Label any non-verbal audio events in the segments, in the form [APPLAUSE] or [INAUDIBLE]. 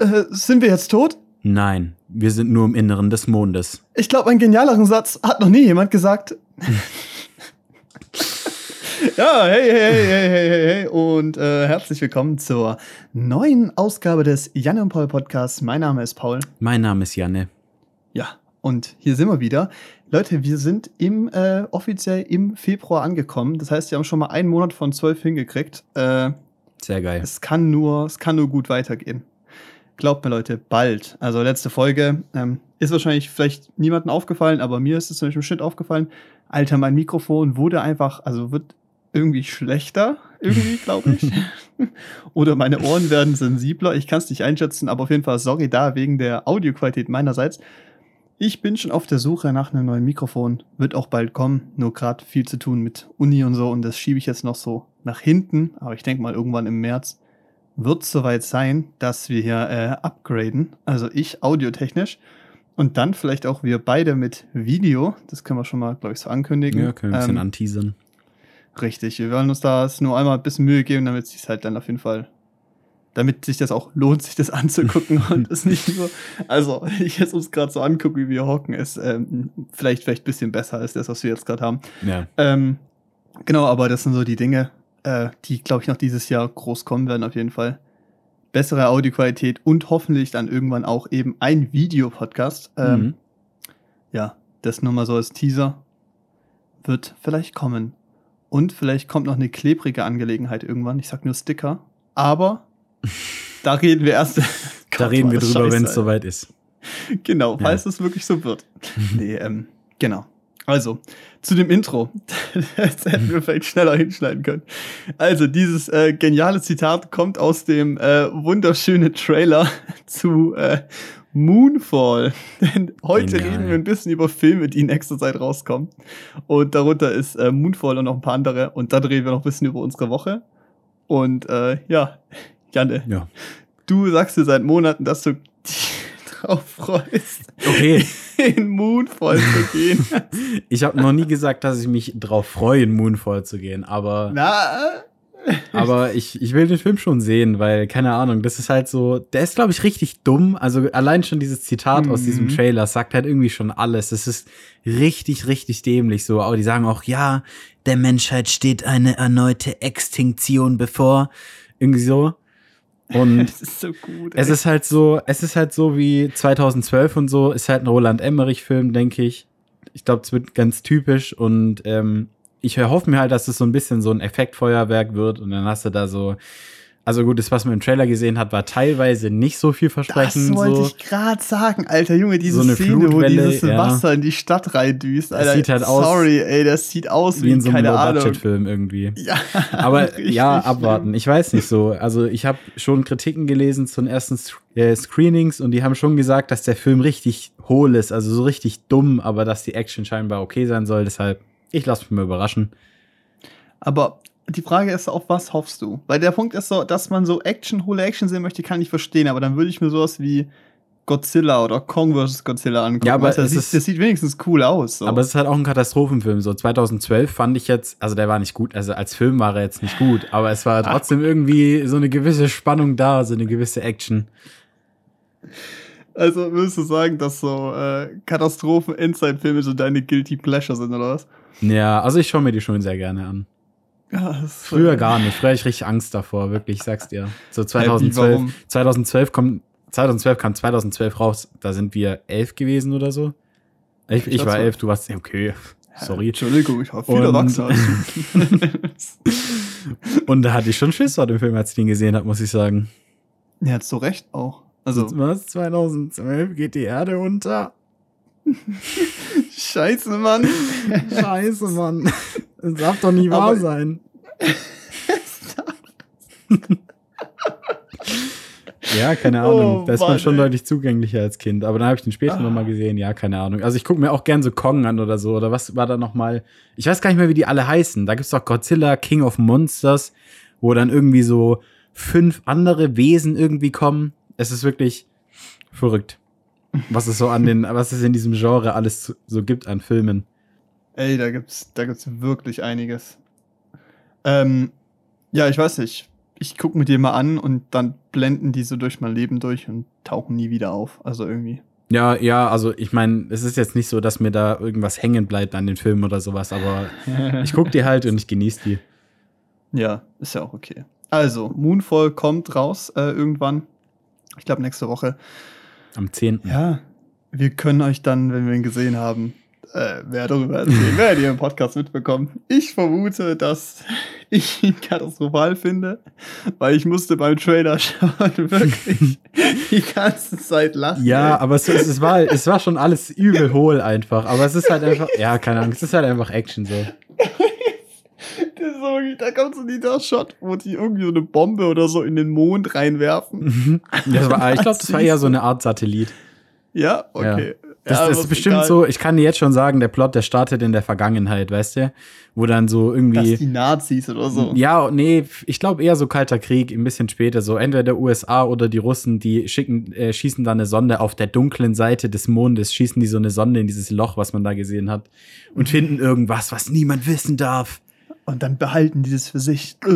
Äh, sind wir jetzt tot? Nein, wir sind nur im Inneren des Mondes. Ich glaube, einen genialeren Satz hat noch nie jemand gesagt. [LAUGHS] ja, hey, hey, hey, hey, hey, hey, und äh, herzlich willkommen zur neuen Ausgabe des Janne und Paul Podcasts. Mein Name ist Paul. Mein Name ist Janne. Ja, und hier sind wir wieder. Leute, wir sind im äh, offiziell im Februar angekommen. Das heißt, wir haben schon mal einen Monat von zwölf hingekriegt. Äh, Sehr geil. es kann nur, es kann nur gut weitergehen. Glaubt mir, Leute, bald. Also letzte Folge ähm, ist wahrscheinlich vielleicht niemandem aufgefallen, aber mir ist es zum Beispiel Schnitt aufgefallen. Alter, mein Mikrofon wurde einfach, also wird irgendwie schlechter, irgendwie, [LAUGHS] glaube ich. Oder meine Ohren werden sensibler. Ich kann es nicht einschätzen, aber auf jeden Fall sorry da wegen der Audioqualität meinerseits. Ich bin schon auf der Suche nach einem neuen Mikrofon. Wird auch bald kommen. Nur gerade viel zu tun mit Uni und so und das schiebe ich jetzt noch so nach hinten. Aber ich denke mal irgendwann im März wird es soweit sein, dass wir hier äh, upgraden. Also ich audiotechnisch. Und dann vielleicht auch wir beide mit Video. Das können wir schon mal, glaube ich, so ankündigen. Ja, können wir ein bisschen Ähm, anteasern. Richtig, wir wollen uns da nur einmal ein bisschen Mühe geben, damit sich halt dann auf jeden Fall, damit sich das auch lohnt, sich das anzugucken [LAUGHS] und es nicht nur, also ich jetzt uns gerade so angucke, wie wir hocken, ist ähm, vielleicht vielleicht ein bisschen besser als das, was wir jetzt gerade haben. Ja. Ähm, genau, aber das sind so die Dinge, äh, die glaube ich noch dieses Jahr groß kommen werden auf jeden Fall. Bessere Audioqualität und hoffentlich dann irgendwann auch eben ein Videopodcast. Ähm, Mhm. ja, das nur mal so als Teaser. Wird vielleicht kommen. Und vielleicht kommt noch eine klebrige Angelegenheit irgendwann. Ich sag nur Sticker. Aber [LAUGHS] da reden wir erst. [LAUGHS] Da reden wir drüber, wenn es soweit ist. Genau, Ja. falls es wirklich so wird. [LAUGHS] nee, ähm, genau. Also, zu dem Intro. [LAUGHS] das hätten wir vielleicht schneller hinschneiden können. Also, dieses äh, geniale Zitat kommt aus dem äh, wunderschönen Trailer [LAUGHS] zu äh, Moonfall. [LAUGHS] Denn heute Genial. reden wir ein bisschen über Filme, die in nächster Zeit rauskommen. Und darunter ist äh, Moonfall und noch ein paar andere. Und dann reden wir noch ein bisschen über unsere Woche. Und äh, ja, Janne, Ja. du sagst dir seit Monaten, dass du drauf freust Okay, [LAUGHS] in Moonfall zu gehen. [LAUGHS] ich habe noch nie gesagt, dass ich mich drauf freue, in Moonfall zu gehen, aber, Na, aber ich, ich will den Film schon sehen, weil, keine Ahnung, das ist halt so, der ist, glaube ich, richtig dumm. Also allein schon dieses Zitat aus Mhm. diesem Trailer sagt halt irgendwie schon alles. Es ist richtig, richtig dämlich so. Aber die sagen auch, ja, der Menschheit steht eine erneute Extinktion bevor. Irgendwie so. Und [LAUGHS] es ist so gut. Es ey. ist halt so, es ist halt so wie 2012 und so, ist halt ein Roland Emmerich-Film, denke ich. Ich glaube, es wird ganz typisch und ähm, ich erhoffe mir halt, dass es so ein bisschen so ein Effektfeuerwerk wird und dann hast du da so, also gut, das, was man im Trailer gesehen hat, war teilweise nicht so viel das wollte So. ich gerade sagen, Alter Junge, diese So Szene, wo dieses ja. Wasser in die Stadt reindüst, Alter. sieht halt aus Sorry, ey, das sieht aus Wie wie, in so einem. Low-Budget-Film irgendwie. [LAUGHS] Ja, Aber richtig ja, abwarten. Ich weiß nicht so. Also ich habe schon Kritiken gelesen zu den ersten äh, Screenings und die haben schon gesagt, dass der Film richtig hohl ist, also so richtig dumm, aber dass die Action scheinbar okay sein soll. Deshalb, ich lasse mich mal überraschen. Aber die Frage ist, auf was hoffst du? Weil der Punkt ist so, dass man so Action, hohle Action sehen möchte, kann ich verstehen, aber dann würde ich mir sowas wie Godzilla oder Kong vs. Godzilla angucken. Ja, aber das, es sieht, das sieht wenigstens cool aus. So. Aber es ist halt auch ein Katastrophenfilm. So 2012 fand ich jetzt, also der war nicht gut, also als Film war er jetzt nicht gut, aber es war trotzdem irgendwie so eine gewisse Spannung da, so eine gewisse Action. Also würdest du sagen, dass so äh, Katastrophen-Inside-Filme so deine Guilty Pleasure sind, oder was? Ja, also ich schaue mir die schon sehr gerne an. Ja, Früher gar nicht. Früher hatte ich richtig Angst davor, wirklich, ich sag's dir. So wie, 2012. warum? 2012 kommt, 2012 kam 2012 raus. Da sind wir elf gewesen oder so. Ich, Ich ich war elf, du warst, okay, sorry. Entschuldigung, ich war viel erwachsener. [LAUGHS] Und da hatte ich schon Schiss vor dem Film, als ich den gesehen habe, muss ich sagen. ja, du recht auch. Also, Was? 2012 geht die Erde unter? [LAUGHS] scheiße, Mann. [LAUGHS] Scheiße, Mann. Das darf doch nicht wahr Aber- sein. [LAUGHS] Ja, keine Ahnung. Oh, da ist man Mann, schon ey. deutlich zugänglicher als Kind. Aber dann habe ich den später Ah. noch mal gesehen. Ja, keine Ahnung. Also ich gucke mir auch gern so Kong an oder so. Oder was war da noch mal? Ich weiß gar nicht mehr, wie die alle heißen. Da gibt's doch Godzilla, King of Monsters, wo dann irgendwie so fünf andere Wesen irgendwie kommen. Es ist wirklich verrückt. Was es so an den, [LAUGHS] was es in diesem Genre alles so gibt an Filmen. Ey, da gibt's, da gibt's wirklich einiges. Ähm, ja, ich weiß nicht. ich gucke mir die mal an und dann blenden die so durch mein Leben durch und tauchen nie wieder auf. Also irgendwie. Ja, ja, also ich meine, es ist jetzt nicht so, dass mir da irgendwas hängen bleibt an den Filmen oder sowas, aber [LAUGHS] ich gucke die halt und ich genieße die. Ja, ist ja auch okay. Also, Moonfall kommt raus äh, irgendwann. Ich glaube, nächste Woche. Am 10. Ja, wir können euch dann, wenn wir ihn gesehen haben, äh, mehr darüber erzählen, [LAUGHS] werdet ihr im Podcast mitbekommen. Ich vermute, dass ich ihn katastrophal finde, weil ich musste beim Trailer [LAUGHS] schon wirklich die ganze Zeit lachen. Ja, aber es, es, war, es war schon alles übel hohl einfach. Aber es ist halt einfach, ja, keine Ahnung, es ist halt einfach Action so. So da kommt so dieser Shot, wo die irgendwie so eine Bombe oder so in den Mond reinwerfen. Das war, ich glaube, das war eher so eine Art Satellit. Ja, okay. Das, ja, das ist bestimmt egal, so, ich kann dir jetzt schon sagen, der Plot, der startet in der Vergangenheit, weißt du? Wo dann so Dass irgendwie. die Nazis oder so. Ja, nee, ich glaube eher so kalter Krieg, ein bisschen später so. Entweder der USA oder die Russen, die schicken, äh, schießen da eine Sonde auf der dunklen Seite des Mondes, schießen die so eine Sonde in dieses Loch, was man da gesehen hat, und finden irgendwas, was niemand wissen darf. Und dann behalten die das für sich. Äh,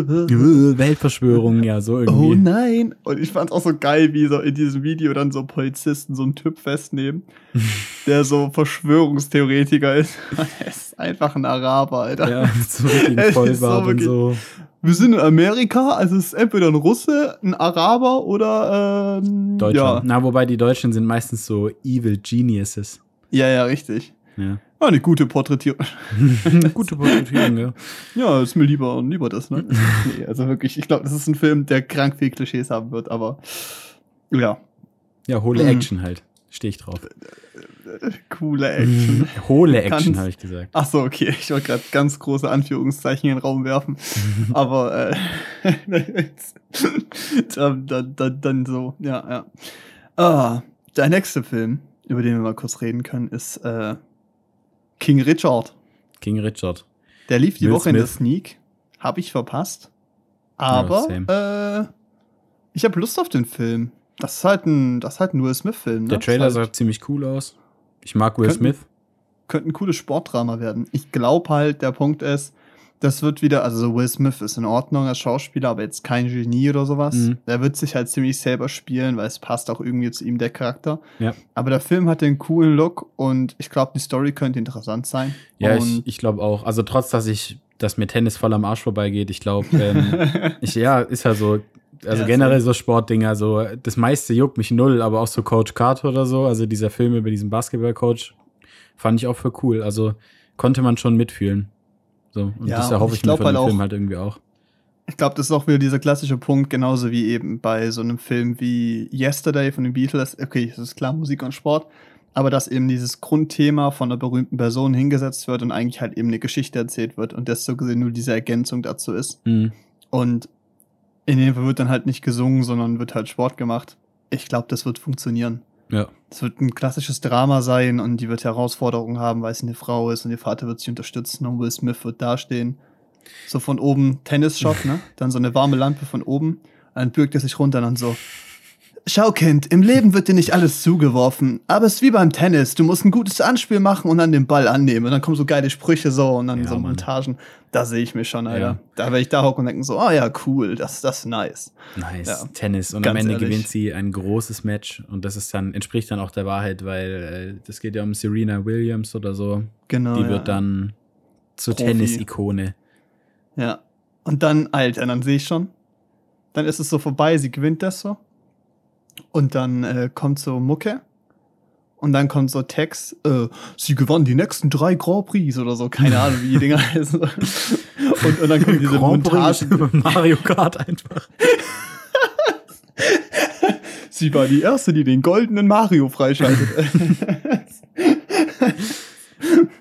Weltverschwörung, ja, so Oh irgendwie. nein! Und ich fand's auch so geil, wie so in diesem Video dann so Polizisten so einen Typ festnehmen, [LAUGHS] der so Verschwörungstheoretiker ist. [LAUGHS] er ist einfach ein Araber, Alter. Ja, so richtig [LAUGHS] Es ist Vollbart so und so. Wir sind in Amerika, also es ist entweder ein Russe, ein Araber oder ähm, Deutscher. Na, wobei die Deutschen sind meistens so Evil Geniuses. Ja, ja, richtig. Ja. Ja, eine gute Porträtierung. [LAUGHS] Gute Porträtierung, ja. Ja, ist mir lieber lieber das, ne? [LAUGHS] nee, also wirklich, ich glaube, das ist ein Film, der krank viel Klischees haben wird, aber ja, Ja, hohle Mhm. Action halt. Stehe ich drauf. coole Action. Hohle Ganz- Action, habe ich gesagt. Ach so, okay. Ich wollte gerade ganz große Anführungszeichen in den Raum werfen. [LAUGHS] Aber äh, dann, dann, dann, dann so, ja, ja. Ah, der nächste Film, über den wir mal kurz reden können, ist äh, King Richard. King Richard. Der lief die Will Woche in der Smith. Sneak. Habe ich verpasst. Aber äh, ich habe Lust auf den Film. Das ist halt ein, das ist halt ein Will Smith-Film. Ne? Der Trailer halt, sah ziemlich cool aus. Ich mag Will Könnten- Smith. könnte ein cooles Sportdrama werden. Ich glaube halt, der Punkt ist, das wird wieder, also so Will Smith ist in Ordnung als Schauspieler, aber jetzt kein Genie oder sowas. Mhm. Der wird sich halt ziemlich selber spielen, weil es passt auch irgendwie zu ihm, der Charakter. Ja. Aber der Film hat den coolen Look und ich glaube, die Story könnte interessant sein. Ja, und ich, ich glaube auch. Also trotz, dass ich, dass mir Tennis voll am Arsch vorbeigeht, ich glaube, ähm, [LAUGHS] ich, ja, ist ja so. Also Ja, generell so. so Sportdinger, so das meiste juckt mich null, aber auch so Coach Carter oder so, also dieser Film über diesen Basketballcoach, fand ich auch für cool. Also konnte man schon mitfühlen. So, und Ja, das und erhoffe ich ich mir von halt dem auch- Film halt irgendwie auch. Ich glaube, das ist auch wieder dieser klassische Punkt, genauso wie eben bei so einem Film wie Yesterday von den Beatles. Okay, das ist klar Musik und Sport, aber dass eben dieses Grundthema von einer berühmten Person hingesetzt wird und eigentlich halt eben eine Geschichte erzählt wird und das so gesehen nur diese Ergänzung dazu ist. Mhm. Und in dem Fall wird dann halt nicht gesungen, sondern wird halt Sport gemacht. Ich glaube, das wird funktionieren. Ja. Es wird ein klassisches Drama sein und die wird Herausforderungen haben, weil sie eine Frau ist und ihr Vater wird sie unterstützen und Will Smith wird dastehen. So von oben Tennis-Shot, ne? Dann so eine warme Lampe von oben. Dann bürgt er sich runter und dann so. Schau, Kind, im Leben wird dir nicht alles zugeworfen, aber es ist wie beim Tennis. Du musst ein gutes Anspiel machen und dann den Ball annehmen. Und dann kommen so geile Sprüche so und dann Ja, so Mann. Montagen. Da sehe ich mich schon, Alter. Ja. Da werde ich da hocken und denken so, ah ja, cool, das, das ist nice. Nice. Ja. Tennis. Und Ganz am Ende ehrlich. gewinnt sie ein großes Match. Und das ist dann, entspricht dann auch der Wahrheit, weil äh, das geht ja um Serena Williams oder so. Genau. Die wird dann zur. Tennis-Ikone. Ja. Und dann, Alter, dann sehe ich schon. Dann ist es so vorbei, sie gewinnt das so. Und dann äh, kommt so Mucke. Und dann kommt so Text, äh, sie gewann die nächsten drei Grand Prix oder so, keine Ahnung, wie die Dinger [LAUGHS] heißen. Und, und dann kommt diese Grand Montage. [LAUGHS] über Mario Kart einfach. Sie war die erste, die den goldenen Mario freischaltet.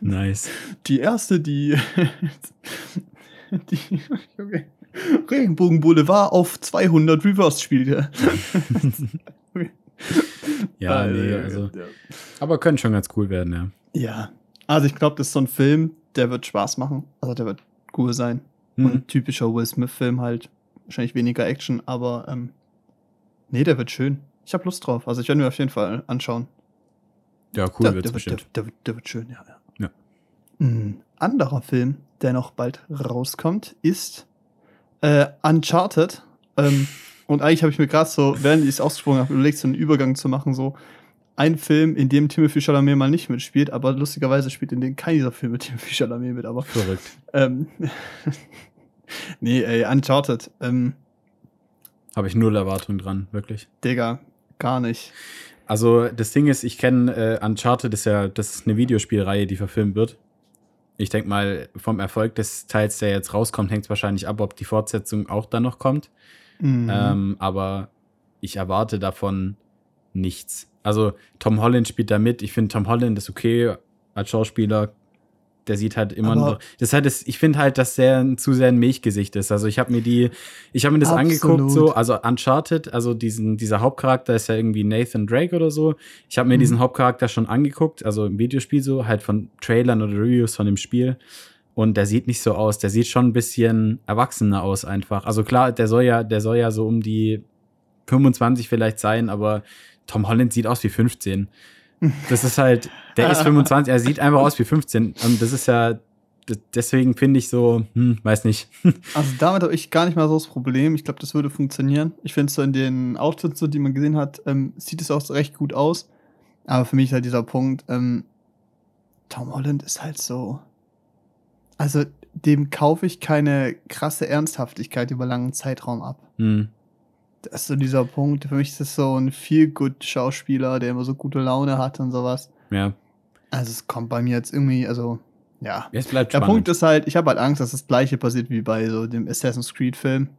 Nice. die erste, die, [LAUGHS] die okay. [LAUGHS] Regenbogen Boulevard auf 200 Reverse spielte. [LAUGHS] Ja, nee, also. Aber können schon ganz cool werden, ja. Ja, also ich glaube, das ist so ein Film, der wird Spaß machen. Also der wird cool sein. Mhm. Und typischer Will Smith-Film halt. Wahrscheinlich weniger Action, aber ähm, nee, der wird schön. Ich habe Lust drauf. Also ich werde mir auf jeden Fall anschauen. Ja, cool der, wird's der, wird, der, bestimmt. der, wird- der wird schön, ja. ja. Ja. Ein anderer Film, der noch bald rauskommt, ist äh, Uncharted Ähm, und eigentlich habe ich mir gerade so, während ich es ausgesprochen habe, überlegt, so einen Übergang zu machen, so ein Film, in dem Timothy Chalamet mal nicht mitspielt, aber lustigerweise spielt in dem kein dieser Filme [LAUGHS] Timothy Chalamet mit, aber. Verrückt. Ähm, [LAUGHS] nee, ey, Uncharted. Ähm, Habe ich null Erwartung dran, wirklich. Digga, gar nicht. Also das Ding ist, ich kenne äh, Uncharted ist ja, das ist eine Videospielreihe, die verfilmt wird. Ich denke mal, vom Erfolg des Teils, der jetzt rauskommt, hängt es wahrscheinlich ab, ob die Fortsetzung auch dann noch kommt. Mhm. Ähm, aber ich erwarte davon nichts. Also Tom Holland spielt da mit. Ich finde Tom Holland ist okay als Schauspieler. Der sieht halt immer Aber- noch. Das halt das, ich finde halt, dass der ein zu sehr ein Milchgesicht ist. Also ich habe mir die, ich habe mir das Absolut. angeguckt, so, also Uncharted, also diesen, dieser Hauptcharakter ist ja irgendwie Nathan Drake oder so. Ich habe mir Mhm. diesen Hauptcharakter schon angeguckt, also im Videospiel so, halt von Trailern oder Reviews von dem Spiel. Und der sieht nicht so aus. Der sieht schon ein bisschen erwachsener aus einfach. Also klar, der soll ja, der soll ja so um die 25 vielleicht sein, aber Tom Holland sieht aus wie 15. Das ist halt, der ist [LAUGHS] 25, er sieht einfach aus wie 15. Und das ist ja, deswegen finde ich so, hm, weiß nicht. [LAUGHS] Also damit habe ich gar nicht mal so das Problem. Ich glaube, das würde funktionieren. Ich finde so in den Outfits, so, die man gesehen hat, ähm, sieht es auch recht gut aus. Aber für mich ist halt dieser Punkt, ähm, Tom Holland ist halt so. Also dem kaufe ich keine krasse Ernsthaftigkeit über langen Zeitraum ab. Hm. Das ist so dieser Punkt. Für mich ist das so ein feel good Schauspieler, der immer so gute Laune hat und sowas. Ja, Also es kommt bei mir jetzt irgendwie, also ja. es bleibt Der spannend. Punkt ist halt, ich habe halt Angst, dass das gleiche passiert wie bei so dem Assassin's Creed Film.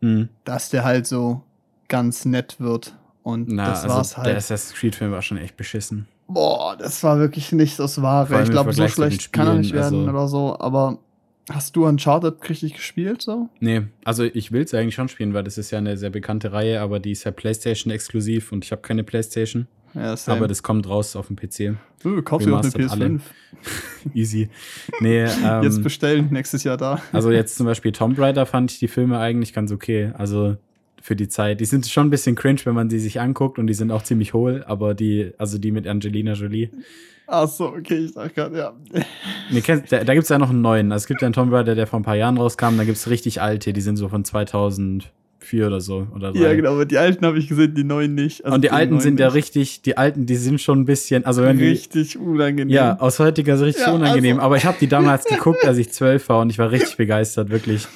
hm. dass der halt so ganz nett wird. Und Na, das also war's der halt. Assassin's Creed-Film war schon echt beschissen. Boah, das war wirklich nicht das Wahre. Ich glaube, so schlecht kann er nicht werden also- oder so. Aber hast du Uncharted richtig gespielt so? Nee, also ich will es eigentlich schon spielen, weil das ist ja eine sehr bekannte Reihe, aber die ist ja PlayStation-exklusiv und ich habe keine PlayStation. Ja, same. Aber das kommt raus auf dem PC. du kaufst dir auch eine remastert alle. PS5. [LAUGHS] Easy. Nee, [LAUGHS] ähm, Jetzt bestellen, nächstes Jahr da. Also jetzt zum Beispiel Tomb Raider fand ich die Filme eigentlich ganz okay. Also für die Zeit. Die sind schon ein bisschen cringe, wenn man sie sich anguckt und die sind auch ziemlich hohl, aber die, also die mit Angelina Jolie. Ach so, okay, ich sag grad, ja. Nee, kennst, da da gibt es ja noch einen neuen. Also es gibt ja einen Tomb Raider, der vor ein paar Jahren rauskam. Da gibt es richtig alte, die sind so von 2004 oder so. Oder Ja, drei. genau, aber die alten habe ich gesehen, die neuen nicht. Also und die alten sind ja nicht. richtig, die alten, die sind schon ein bisschen, also wenn die, richtig unangenehm. ja, aus heutiger Sicht richtig Ja, unangenehm. also- Aber ich habe die damals geguckt, als ich zwölf war und ich war richtig begeistert, wirklich.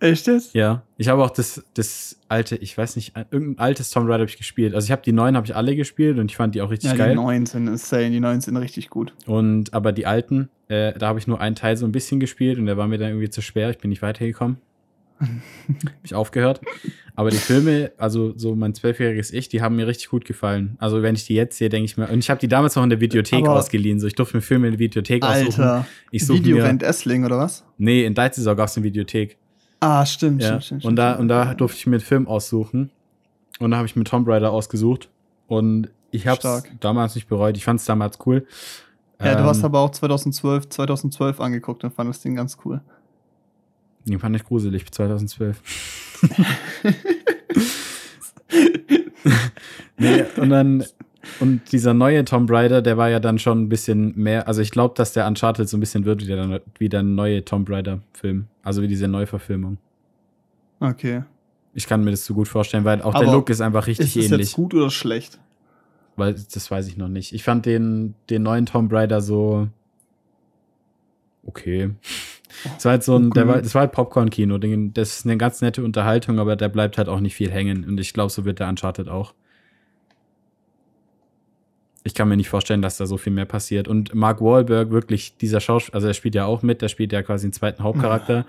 Echt jetzt? Ja, ich habe auch das, das alte, ich weiß nicht, irgendein altes Tomb Raider habe ich gespielt. Also ich habe die neuen habe ich alle gespielt und ich fand die auch richtig Ja, die geil. neuen sind insane, die neuen sind richtig gut. Und aber die alten, äh, da habe ich nur einen Teil so ein bisschen gespielt und der war mir dann irgendwie zu schwer. Ich bin nicht weitergekommen. [LAUGHS] hab ich aufgehört. Aber die Filme, also so mein zwölfjähriges Ich, die haben mir richtig gut gefallen. Also wenn ich die jetzt sehe, denke ich mir, und ich habe die damals noch in der Videothek Aber- ausgeliehen. So, ich durfte mir Filme in der Videothek aussuchen. Alter, Ich suche Video mir, Essling oder was? nee, in Deizisau gab es eine Videothek. Ah, stimmt, Ja. stimmt, stimmt. und da, und da durfte ich mir einen Film aussuchen. Und da habe ich mir Tomb Raider ausgesucht. Und ich habe es damals nicht bereut. Ich fand es damals cool. Ja, du hast Ähm, aber auch 2012, 2012 angeguckt und fandest den ganz cool. Den fand ich gruselig, 2012. [LAUGHS] nee, und dann, und dieser neue Tomb Raider, der war ja dann schon ein bisschen mehr, also ich glaube, dass der Uncharted so ein bisschen wird wie der, wie der neue Tomb Raider-Film. Also wie diese Neuverfilmung. Okay. Ich kann mir das so gut vorstellen, weil auch der Aber Look ist einfach richtig Ist das ähnlich. jetzt gut oder schlecht? Weil das weiß ich noch nicht. Ich fand den, den neuen Tomb Raider so okay. Das war halt so ein, der war, das war halt Popcorn-Kino. Das ist eine ganz nette Unterhaltung, aber der bleibt halt auch nicht viel hängen. Und ich glaube, so wird der Uncharted auch. Ich kann mir nicht vorstellen, dass da so viel mehr passiert. Und Mark Wahlberg, wirklich, dieser Schauspieler, also er spielt ja auch mit, der spielt ja quasi einen zweiten Hauptcharakter.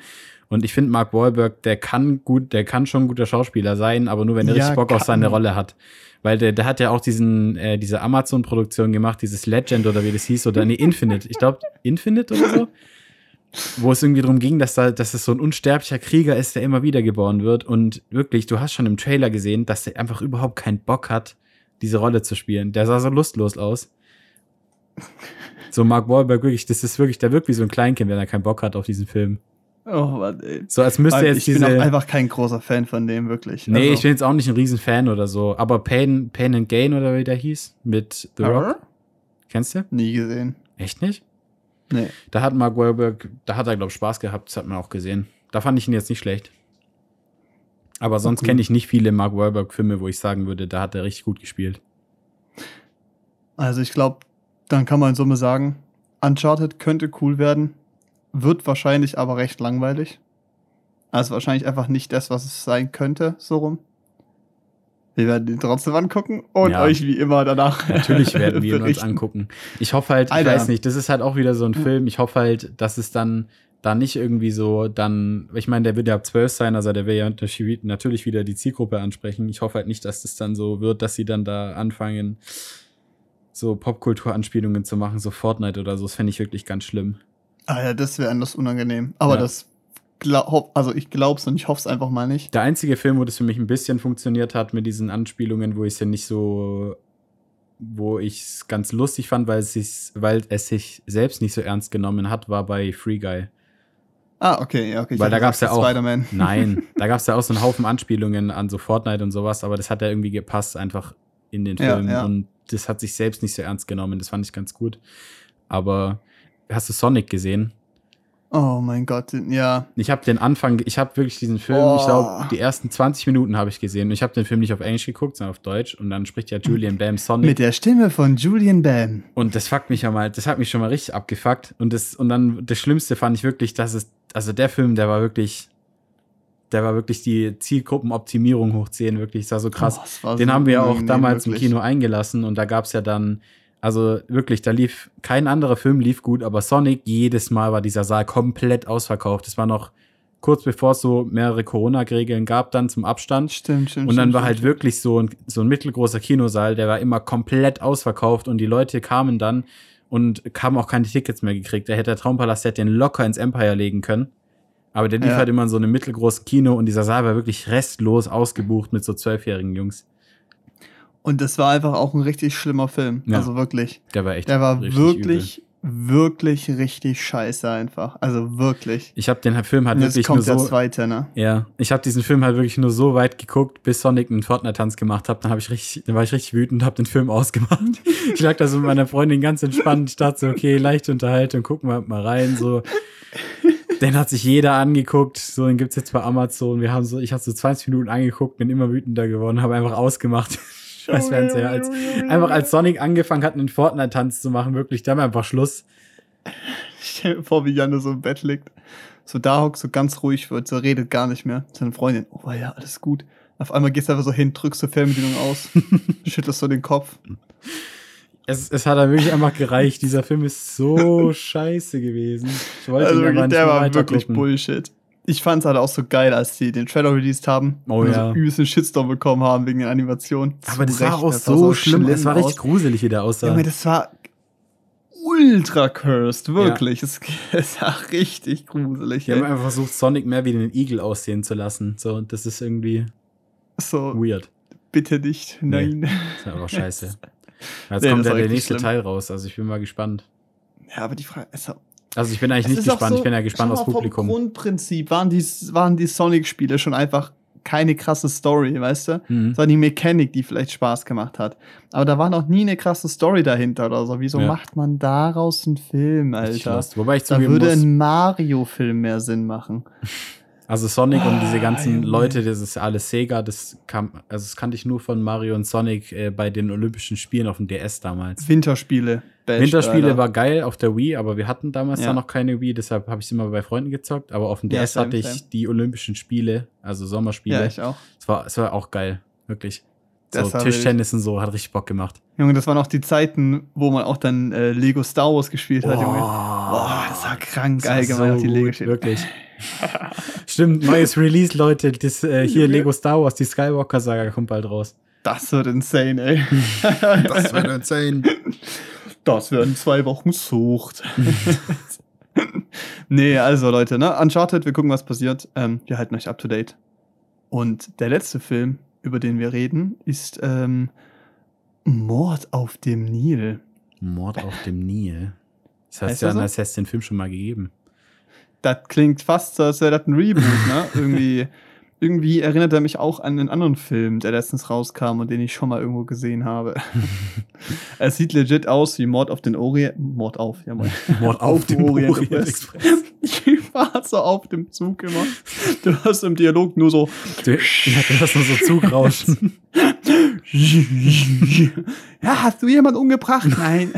Und ich finde, Mark Wahlberg, der kann gut, der kann schon ein guter Schauspieler sein, aber nur wenn er Ja, richtig Bock auf seine Rolle hat. Weil der, der hat ja auch diesen, äh, diese Amazon-Produktion gemacht, dieses Legend oder wie das hieß, oder nee, Infinite. Ich glaube, Infinite oder so. Wo es irgendwie darum ging, dass, da, dass es so ein unsterblicher Krieger ist, der immer wieder geboren wird. Und wirklich, du hast schon im Trailer gesehen, dass der einfach überhaupt keinen Bock hat, diese Rolle zu spielen. Der sah so lustlos aus. So Mark Wahlberg, wirklich, das ist wirklich, der wirkt wie so ein Kleinkind, wenn er keinen Bock hat auf diesen Film. Oh, Mann, ey. So als müsste jetzt ich diese. bin auch einfach kein großer Fan von dem, wirklich. nee, Also- ich bin jetzt auch nicht ein riesen Fan oder so. Aber Pain, Pain and Gain oder wie der hieß, mit The Rock. Aber? Kennst du? Nie gesehen. Echt nicht? Nee. Da hat Mark Wahlberg, da hat er, glaube ich, Spaß gehabt, das hat man auch gesehen. Da fand ich ihn jetzt nicht schlecht. Aber sonst kenne ich nicht viele Mark Wahlberg-Filme, wo ich sagen würde, da hat er richtig gut gespielt. Also ich glaube, dann kann man in Summe sagen, Uncharted könnte cool werden, wird wahrscheinlich aber recht langweilig. Also wahrscheinlich einfach nicht das, was es sein könnte, so rum. Wir werden ihn trotzdem angucken und Ja. euch wie immer danach [LAUGHS] Natürlich werden wir ihn uns angucken. Ich hoffe halt, ich Alter. weiß nicht, das ist halt auch wieder so ein Film. Ich hoffe halt, dass es dann da nicht irgendwie so dann, ich meine, der wird ja ab 12 sein, also der will ja natürlich natürlich wieder die Zielgruppe ansprechen. Ich hoffe halt nicht, dass das dann so wird, dass sie dann da anfangen, so Popkultur-Anspielungen zu machen, so Fortnite oder so. Das fände ich wirklich ganz schlimm. Ah ja, das wäre anders unangenehm. Aber Ja. das glaub, also ich glaub's und ich hoffe es einfach mal nicht. Der einzige Film, wo das für mich ein bisschen funktioniert hat mit diesen Anspielungen, wo ich es ja nicht so, wo ich es ganz lustig fand, weil es, sich, weil es sich selbst nicht so ernst genommen hat, war bei Free Guy. Ah, okay, ja, okay. Ich Weil [LAUGHS] [LAUGHS] da gab's das ja auch- Spider-Man. Nein, da gab es ja auch so einen Haufen Anspielungen an so Fortnite und sowas, aber das hat ja irgendwie gepasst einfach in den Ja, Film ja. und das hat sich selbst nicht so ernst genommen. Das fand ich ganz gut. Aber hast du Sonic gesehen? Oh mein Gott, ja. Ich habe den Anfang, ich habe wirklich diesen Film, Oh. ich glaube, die ersten 20 Minuten habe ich gesehen. Und ich habe den Film nicht auf Englisch geguckt, sondern auf Deutsch. Und dann spricht ja Julian Bam Sonic. Mit der Stimme von Julian Bam. Und das fuckt mich ja mal, das hat mich schon mal richtig abgefuckt. Und das, und dann das Schlimmste fand ich wirklich, dass es, also der Film, der war wirklich, der war wirklich die Zielgruppenoptimierung hoch 10, wirklich, das war so krass. Oh, war Den so haben wir auch damals wirklich. im Kino eingelassen und da gab es ja dann, also wirklich, da lief, kein anderer Film lief gut, aber Sonic, jedes Mal war dieser Saal komplett ausverkauft. Das war noch kurz bevor es so mehrere Corona-Regeln gab, dann zum Abstand. Stimmt, stimmt. Und dann stimmt, war halt stimmt. wirklich so ein, so ein mittelgroßer Kinosaal, der war immer komplett ausverkauft und die Leute kamen dann und haben auch keine Tickets mehr gekriegt. Da hätte der Traumpalast hätte den locker ins Empire legen können. Aber der lief Ja. halt immer in so einem mittelgroßen Kino und dieser Saal war wirklich restlos ausgebucht mit so zwölfjährigen Jungs. Und das war einfach auch ein richtig schlimmer Film. Ja. Also wirklich. Der war echt. Der war wirklich, wirklich richtig scheiße einfach. Also wirklich. Ich habe den Film halt Und wirklich nur kommt der so. zweite, ne? Ja, ich habe diesen Film halt wirklich nur so weit geguckt, bis Sonic einen Fortnite-Tanz gemacht hat. Dann habe ich richtig, dann war ich richtig wütend und habe den Film [LAUGHS] ausgemacht. ich lag da so mit meiner Freundin ganz entspannt. Ich dachte so, okay, leichte Unterhaltung, gucken wir mal rein. So, den hat sich jeder angeguckt. So, den gibt's jetzt bei Amazon. Wir haben so, ich habe so 20 Minuten angeguckt, bin immer wütender geworden, habe einfach ausgemacht. Scheiß Fernseher. Als, einfach als Sonic angefangen hat, einen Fortnite-Tanz zu machen, wirklich, dann einfach Schluss. Stell dir vor, wie Janne so im Bett liegt. So da hockt, so ganz ruhig wird, so redet gar nicht mehr. Seine Freundin, oh ja, alles gut. Auf einmal gehst du einfach so hin, drückst so Fernbedienung aus, [LAUGHS] schüttelst so den Kopf. Es, es hat dann wirklich einfach gereicht. Dieser Film ist so [LAUGHS] scheiße gewesen. Ich wollte Also ihn wirklich, der war wirklich. Bullshit. Ich fand's halt auch so geil, als die den Trailer released haben Oh und ja. so übelsten Shitstorm bekommen haben wegen der Animation. Aber das Recht, auch das so schlimm. Es war richtig gruselig, wie der aussah. Junge, das war ultra cursed, wirklich. Es, [LAUGHS] es sah richtig gruselig. Die haben Ey. einfach versucht, Sonic mehr wie den Igel aussehen zu lassen. So, das ist irgendwie So, weird. bitte nicht, nein. Das ist einfach scheiße. [LAUGHS] Jetzt Nee, kommt ja war der nächste schlimm. Teil raus. Also ich bin mal gespannt. Ja, aber die Frage ist auch, Also ich bin eigentlich Es nicht gespannt. so, ich bin ja gespannt aufs Publikum. Vom Grundprinzip waren die, waren die Sonic-Spiele schon einfach keine krasse Story, weißt du? Mhm. War die Mechanik, die vielleicht Spaß gemacht hat. Aber da war noch nie eine krasse Story dahinter oder so. Wieso Ja. macht man daraus einen Film, Alter? lost. Wobei ich Da würde muss, ein Mario-Film mehr Sinn machen. [LAUGHS] also Sonic und diese Ah, ganzen Junge. Leute, das ist alles Sega, das kam, also das kannte ich nur von Mario und Sonic äh, bei den Olympischen Spielen auf dem DS damals. Winterspiele. Best, Winterspiele Alter. war geil auf der Wii, aber wir hatten damals Ja. da noch keine Wii, deshalb habe ich es immer bei Freunden gezockt. Aber auf dem Ja, DS hatte ich same. die Olympischen Spiele, also Sommerspiele. Ja, ich auch. Es war, es war auch geil, wirklich. So Das war Tischtennis und so, hat richtig Bock gemacht. Junge, das waren auch die Zeiten, wo man auch dann äh, Lego Star Wars gespielt hat, Junge. Boah, das war krank das war allgemein, auch die Lego gut, wirklich. [LAUGHS] Stimmt, neues Release, Leute. Das, äh, hier Lego Star Wars, die Skywalker-Saga kommt bald raus. Das wird insane, ey. [LAUGHS] insane. [LAUGHS] Das werden zwei Wochen Sucht. [LAUGHS] nee, also Leute, ne? Uncharted, wir gucken, was passiert. Ähm, wir halten euch up to date. Und der letzte Film, über den wir reden, ist ähm, Mord auf dem Nil. Mord auf dem Nil. Das heißt Heißt ja, er so? es den Film schon mal gegeben. Das klingt fast so, als wäre das ein Reboot, ne? [LAUGHS] Irgendwie, irgendwie erinnert er mich auch an einen anderen Film, der letztens rauskam und den ich schon mal irgendwo gesehen habe. es [LAUGHS] sieht legit aus wie Mord auf den Orient. Mord auf, ja, Mord. [LAUGHS] Mord Auf dem Orient Express. [LAUGHS] Ich war so auf dem Zug immer. Du hast im Dialog nur so. Du, ja, du hast nur so Zugrauschen. ja, hast du jemanden umgebracht? Nein.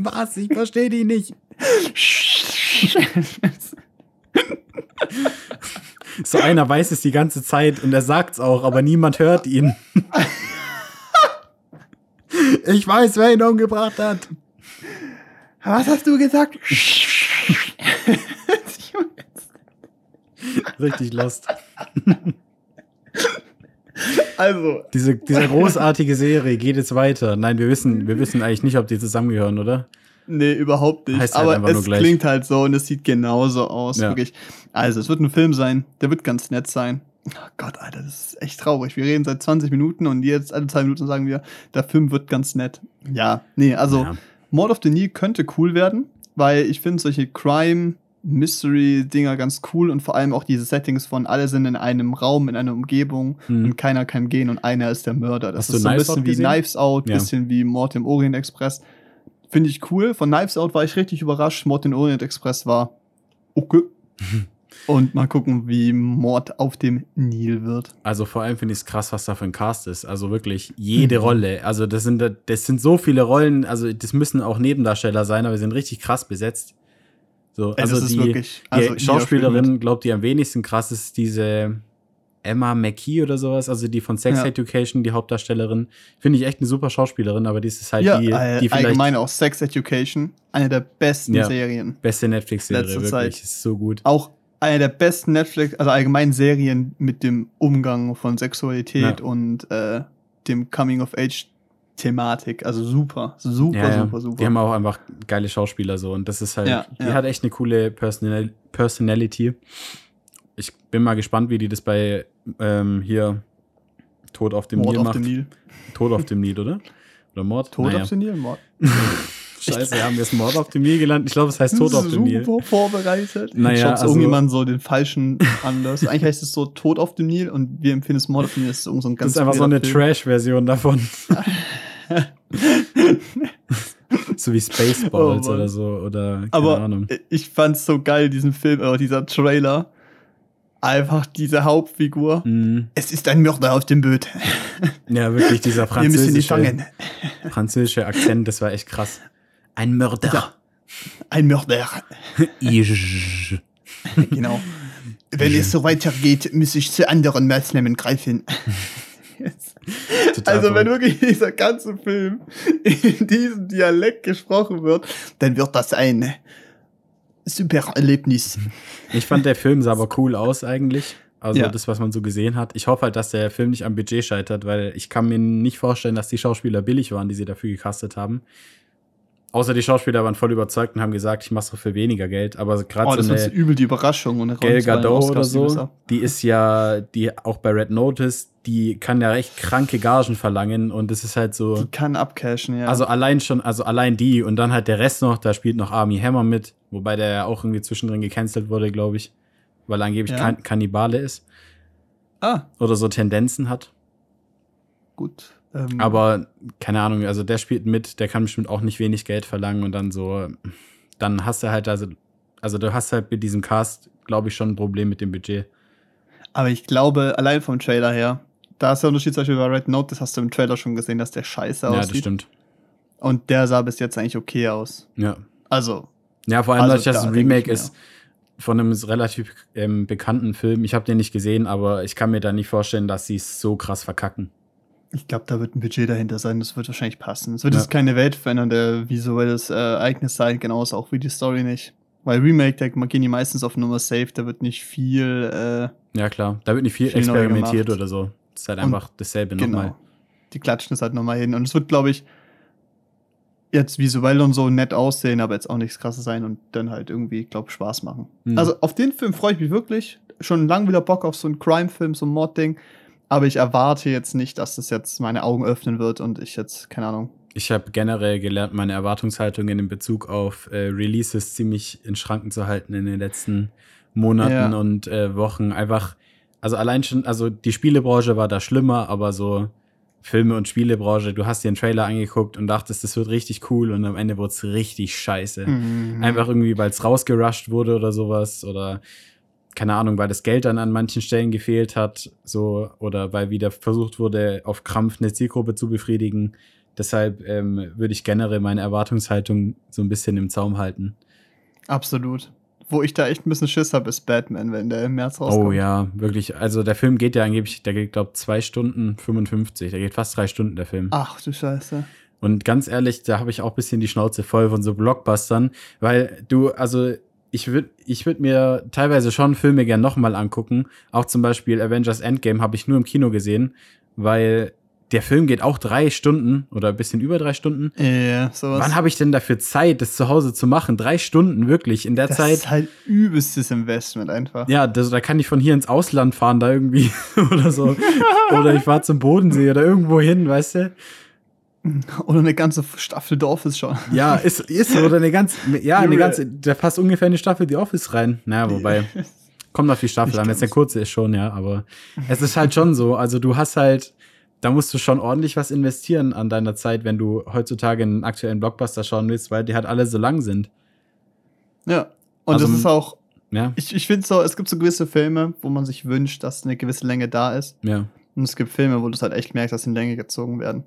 Was? Ich verstehe die nicht. So einer weiß es die ganze Zeit und er sagt's auch, aber niemand hört ihn. Ich weiß, wer ihn umgebracht hat. Was hast du gesagt? Richtig lost. Also, Diese, diese großartige Serie geht jetzt weiter. Nein, wir wissen, wir wissen eigentlich nicht, ob die zusammengehören, oder? Nee, überhaupt nicht. Heißt halt Aber nur es klingt halt so und es sieht genauso aus, Ja. wirklich. Also, es wird ein Film sein, der wird ganz nett sein. Oh Gott, Alter, das ist echt traurig. Wir reden seit 20 Minuten und jetzt alle zwei Minuten sagen wir, der Film wird ganz nett. Ja, nee, also Ja. Mord of the Nile könnte cool werden, weil ich finde solche Crime Mystery-Dinger ganz cool und vor allem auch diese Settings von alle sind in einem Raum, in einer Umgebung Hm. und keiner kann gehen und einer ist der Mörder. Das Hast ist so ein bisschen wie? Knives Out, Ja. bisschen wie Mord im Orient Express. Finde ich cool. Von Knives Out war ich richtig überrascht. Mord im Orient Express war okay. [LAUGHS] und mal gucken, wie Mord auf dem Nil wird. Also vor allem finde ich es krass, was da für ein Cast ist. Also wirklich jede Mhm. Rolle. Also das sind, das sind so viele Rollen. Also das müssen auch Nebendarsteller sein, aber sie sind richtig krass besetzt. So, also die, wirklich- die also spielt Schauspielerin, glaubt die am wenigsten krass ist diese Emma McKee oder sowas, also die von Sex Ja. Education, die Hauptdarstellerin. Finde ich echt eine super Schauspielerin, aber die ist halt ja, die, die vielleicht allgemein auch Sex Education. Eine der besten Ja. Serien. beste Netflix-Serie, wirklich. Zeit. Ist so gut. auch eine der besten Netflix, also allgemein Serien mit dem Umgang von Sexualität und äh, dem Coming-of-Age-Thematik. Also super, super, Ja, ja. super, super. Die haben auch einfach geile Schauspieler so und das ist halt, Ja, die hat echt eine coole Personal Personality. Ich bin mal gespannt, wie die das bei ähm, hier Tod auf dem Mord Nil auf macht. dem Nil. Tod auf dem Nil, oder? Oder Mord? Tod Naja. auf dem Nil, Mord. [LAUGHS] Scheiße, haben wir es Mord auf dem Nil gelernt? Ich glaube, es heißt Tod auf dem Nil. Super vorbereitet. Naja, Schaut also- irgendjemand so den falschen anders. [LAUGHS] Eigentlich heißt es so Tod auf dem Nil und wir empfinden es Mord auf dem Nil. Das ist irgend so ein Das ganz ist einfach so eine. Trash-Version davon. [LAUGHS] so wie Spaceballs Oh oder so. Oder keine Aber Ahnung. ich fand's so geil, diesen Film, oder dieser Trailer. Einfach diese Hauptfigur. Mhm. Es ist ein Mörder auf dem Boot. [LAUGHS] Ja, wirklich, dieser Wir müssen ihn französische, fangen. französische Akzent, das war echt krass. Ein Mörder. Ja. Ein Mörder. [LAUGHS] [LAUGHS] Genau. Wenn es so weitergeht, muss ich zu anderen Maßnahmen greifen. Total Also, voll. wenn wirklich dieser ganze Film in diesem Dialekt gesprochen wird, dann wird das ein super Erlebnis. Ich fand, der Film sah aber [LAUGHS] cool aus eigentlich. Also Ja. das, was man so gesehen hat. Ich hoffe halt, dass der Film nicht am Budget scheitert, weil ich kann mir nicht vorstellen, dass die Schauspieler billig waren, die sie dafür gecastet haben. Außer die Schauspieler waren voll überzeugt und haben gesagt, ich mache es für weniger Geld. Aber gerade Oh, das so ist eine übel die Überraschung. Und zwei Gadot oder so, die ist ja, die auch bei Red Notice, die kann ja recht kranke Gagen verlangen und das ist halt so. Die kann abcashen, ja. Also allein schon, also allein die und dann halt der Rest noch, da spielt noch Army Hammer mit, wobei der ja auch irgendwie zwischendrin gecancelt wurde, glaube ich, weil er angeblich Ja. kan Kannibale ist ah, oder so Tendenzen hat. gut. Ähm, Aber keine Ahnung, also der spielt mit, der kann bestimmt auch nicht wenig Geld verlangen und dann so, dann hast du halt also, also du hast halt mit diesem Cast, glaube ich, schon ein Problem mit dem Budget. aber ich glaube, allein vom Trailer her, da ist der Unterschied zum Beispiel bei Red Note, das hast du im Trailer schon gesehen, dass der scheiße Ja, das aussieht. stimmt. Und der sah bis jetzt eigentlich okay aus. Ja. Also, Ja, vor allem, Also dadurch, dass es da ein Remake ist von einem relativ ähm, bekannten Film. Ich habe den nicht gesehen, aber ich kann mir da nicht vorstellen, dass sie es so krass verkacken. Ich glaube, da wird ein Budget dahinter sein. Das wird wahrscheinlich passen. Es wird Ja. jetzt keine weltverändernde visuelles äh, Ereignis sein, genauso auch wie die Story nicht. Weil Remake, da gehen die meistens auf Nummer safe, da wird nicht viel, äh, Ja, klar. Da wird nicht viel, Viel experimentiert oder so. Das ist halt Und- einfach dasselbe genau. nochmal. Die klatschen es halt nochmal hin. Und es wird, glaube ich, jetzt visuell und so nett aussehen, aber jetzt auch nichts krasses sein und dann halt irgendwie, glaube ich, Spaß machen. Mhm. Also auf den Film freue ich mich wirklich. Schon lang wieder Bock auf so einen Crime-Film, so ein Mord-Ding. Aber ich erwarte jetzt nicht, dass das jetzt meine Augen öffnen wird und ich jetzt, keine Ahnung. Ich habe generell gelernt, meine Erwartungshaltungen in Bezug auf äh, Releases ziemlich in Schranken zu halten in den letzten Monaten Ja. und äh, Wochen. Einfach, also allein schon, also die Spielebranche war da schlimmer, aber so Filme- und Spielebranche, du hast dir einen Trailer angeguckt und dachtest, das wird richtig cool und am Ende wurde es richtig scheiße. Mhm. Einfach irgendwie, weil es rausgerusht wurde oder sowas oder keine Ahnung, weil das Geld dann an manchen Stellen gefehlt hat, so oder weil wieder versucht wurde, auf Krampf eine Zielgruppe zu befriedigen. Deshalb ähm, würde ich generell meine Erwartungshaltung so ein bisschen im Zaum halten. Absolut. Wo ich da echt ein bisschen Schiss habe, ist Batman, wenn der im März rauskommt. Oh ja, wirklich. Also der Film geht ja angeblich, der geht, glaube zwei Stunden 55. Der geht fast drei Stunden, der Film. Ach du Scheiße. Und ganz ehrlich, da habe ich auch ein bisschen die Schnauze voll von so Blockbustern, weil du, also ich würde ich würd mir teilweise schon Filme gern nochmal angucken. Auch zum Beispiel Avengers Endgame habe ich nur im Kino gesehen, weil der Film geht auch drei Stunden oder ein bisschen über drei Stunden. Ja, sowas. Wann habe ich denn dafür Zeit, das zu Hause zu machen? Drei Stunden, wirklich. In der das Zeit. ist halt übelstes Investment einfach. Ja, das, da kann ich von hier ins Ausland fahren, da irgendwie [LAUGHS] oder so. oder ich fahre zum Bodensee oder irgendwo hin, weißt du? Oder eine ganze Staffel The Office schon. Ja, ist, ist so. Oder eine ganze, ja, eine ganze, da passt ungefähr eine Staffel The Office rein. Naja, wobei, kommt auf die Staffel Nicht an. Es eine kurze ist schon, ja, aber es ist halt schon so. Also du hast halt, da musst du schon ordentlich was investieren an deiner Zeit, wenn du heutzutage einen aktuellen Blockbuster schauen willst, weil die halt alle so lang sind. Ja. Und Also, das ist auch, Ja, ich, ich finde so, es gibt so gewisse Filme, wo man sich wünscht, dass eine gewisse Länge da ist. ja. Und es gibt Filme, wo du es halt echt merkst, dass sie in Länge gezogen werden.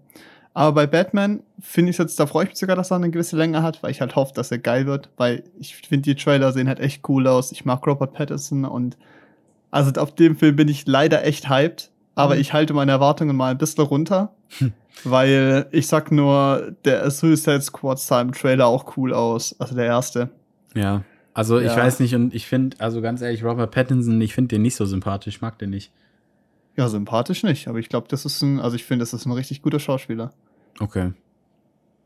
Aber bei Batman finde ich jetzt, da freue ich mich sogar, dass er eine gewisse Länge hat, weil ich halt hoffe, dass er geil wird, weil ich finde, die Trailer sehen halt echt cool aus. Ich mag Robert Pattinson und also auf dem Film bin ich leider echt hyped, aber Mhm. ich halte meine Erwartungen mal ein bisschen runter, weil ich sag nur, der Suicide Squad sah im Trailer auch cool aus, also der erste. Ja. Also ich Ja. weiß nicht und ich finde, also ganz ehrlich, Robert Pattinson, ich finde den nicht so sympathisch, ich mag den nicht. Ja, sympathisch nicht, aber ich glaube, das ist ein, also ich finde, das ist ein richtig guter Schauspieler. Okay.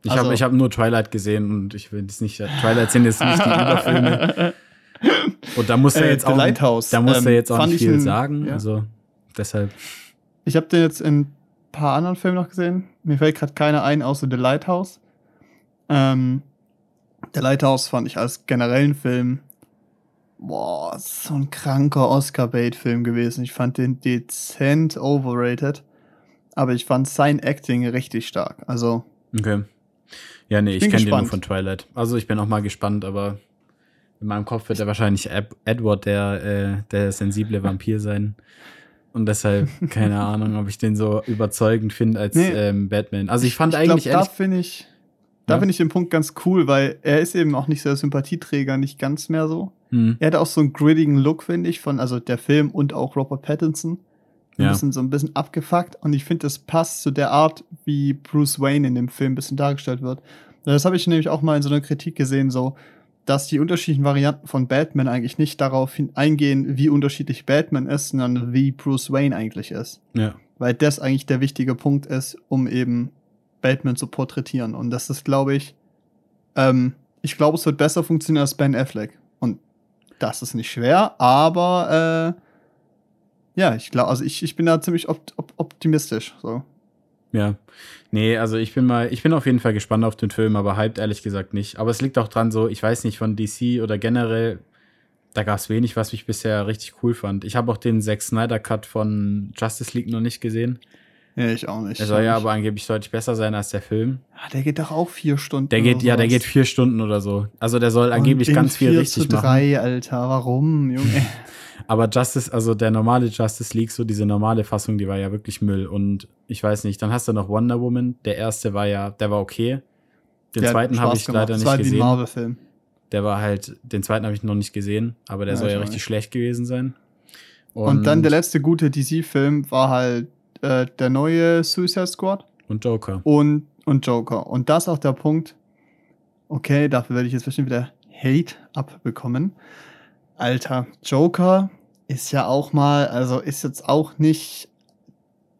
Ich Also- habe hab nur Twilight gesehen und ich will das nicht, Twilight sind jetzt nicht die [LAUGHS] Überfilme. Und da muss er Äh, jetzt The auch, Lighthouse, da muss er ähm, jetzt auch nicht ich viel ein- sagen. ja. Also deshalb, Ich habe den jetzt in ein paar anderen Filmen noch gesehen. Mir fällt gerade keiner ein, außer The Lighthouse. Ähm, The Lighthouse fand ich als generellen Film, boah, so ein kranker Oscar-Bait-Film gewesen. Ich fand den dezent overrated. Aber ich fand sein Acting richtig stark. Also, okay. Ja, nee, ich, bin kenne den nur von Twilight. Also ich bin auch mal gespannt, aber in meinem Kopf wird er wahrscheinlich Ed Edward der, äh, der sensible Vampir sein. Und deshalb, keine [LAUGHS] Ahnung, ob ich den so überzeugend finde als Nee. ähm, Batman. Also ich fand ich eigentlich glaub, da finde ich, da Ja. finde ich den Punkt ganz cool, weil er ist eben auch nicht so der Sympathieträger, nicht ganz mehr so. Hm, Er hat auch so einen grittigen Look, finde ich, von also der Film und auch Robert Pattinson. Ein Ja. bisschen so ein bisschen abgefuckt und ich finde, das passt zu der Art, wie Bruce Wayne in dem Film ein bisschen dargestellt wird. Das habe ich nämlich auch mal in so einer Kritik gesehen, so, dass die unterschiedlichen Varianten von Batman eigentlich nicht darauf eingehen, wie unterschiedlich Batman ist, sondern wie Bruce Wayne eigentlich ist. ja. Weil das eigentlich der wichtige Punkt ist, um eben Batman zu porträtieren. Und das ist, glaube ich, ähm, ich glaube, es wird besser funktionieren als Ben Affleck. Und das ist nicht schwer, aber äh, ja, ich glaube, also ich, ich bin da ziemlich opt op optimistisch. So. Ja. Nee, also ich bin mal, ich bin auf jeden Fall gespannt auf den Film, aber hyped ehrlich gesagt nicht. Aber es liegt auch dran, so, ich weiß nicht, von DC oder generell, da gab es wenig, was ich bisher richtig cool fand. Ich habe auch den Zack Snyder Cut von Justice League noch nicht gesehen. Ja, ich auch nicht. Er soll ja aber angeblich deutlich besser sein als der Film. Ah, der geht doch auch vier Stunden. Der geht, ja, der geht vier Stunden oder so. Also der soll angeblich ganz viel 4 richtig machen. 3, Alter, warum, Junge? [LAUGHS] Aber Justice, also der normale Justice League, so diese normale Fassung, die war ja wirklich Müll. Und ich weiß nicht, dann hast du noch Wonder Woman. Der erste war ja, der war okay. Den hat zweiten habe ich gemacht. leider Das nicht gesehen. Marvel-Film. Der war halt, den zweiten habe ich noch nicht gesehen, aber der Ja, soll ja richtig nicht. schlecht gewesen sein. Und, dann der letzte gute DC-Film war halt äh, der neue Suicide Squad. Und Joker. und, und Joker. Und das ist auch der Punkt. Okay, dafür werde ich jetzt bestimmt wieder Hate abbekommen. Alter, Joker ist ja auch mal, also ist jetzt auch nicht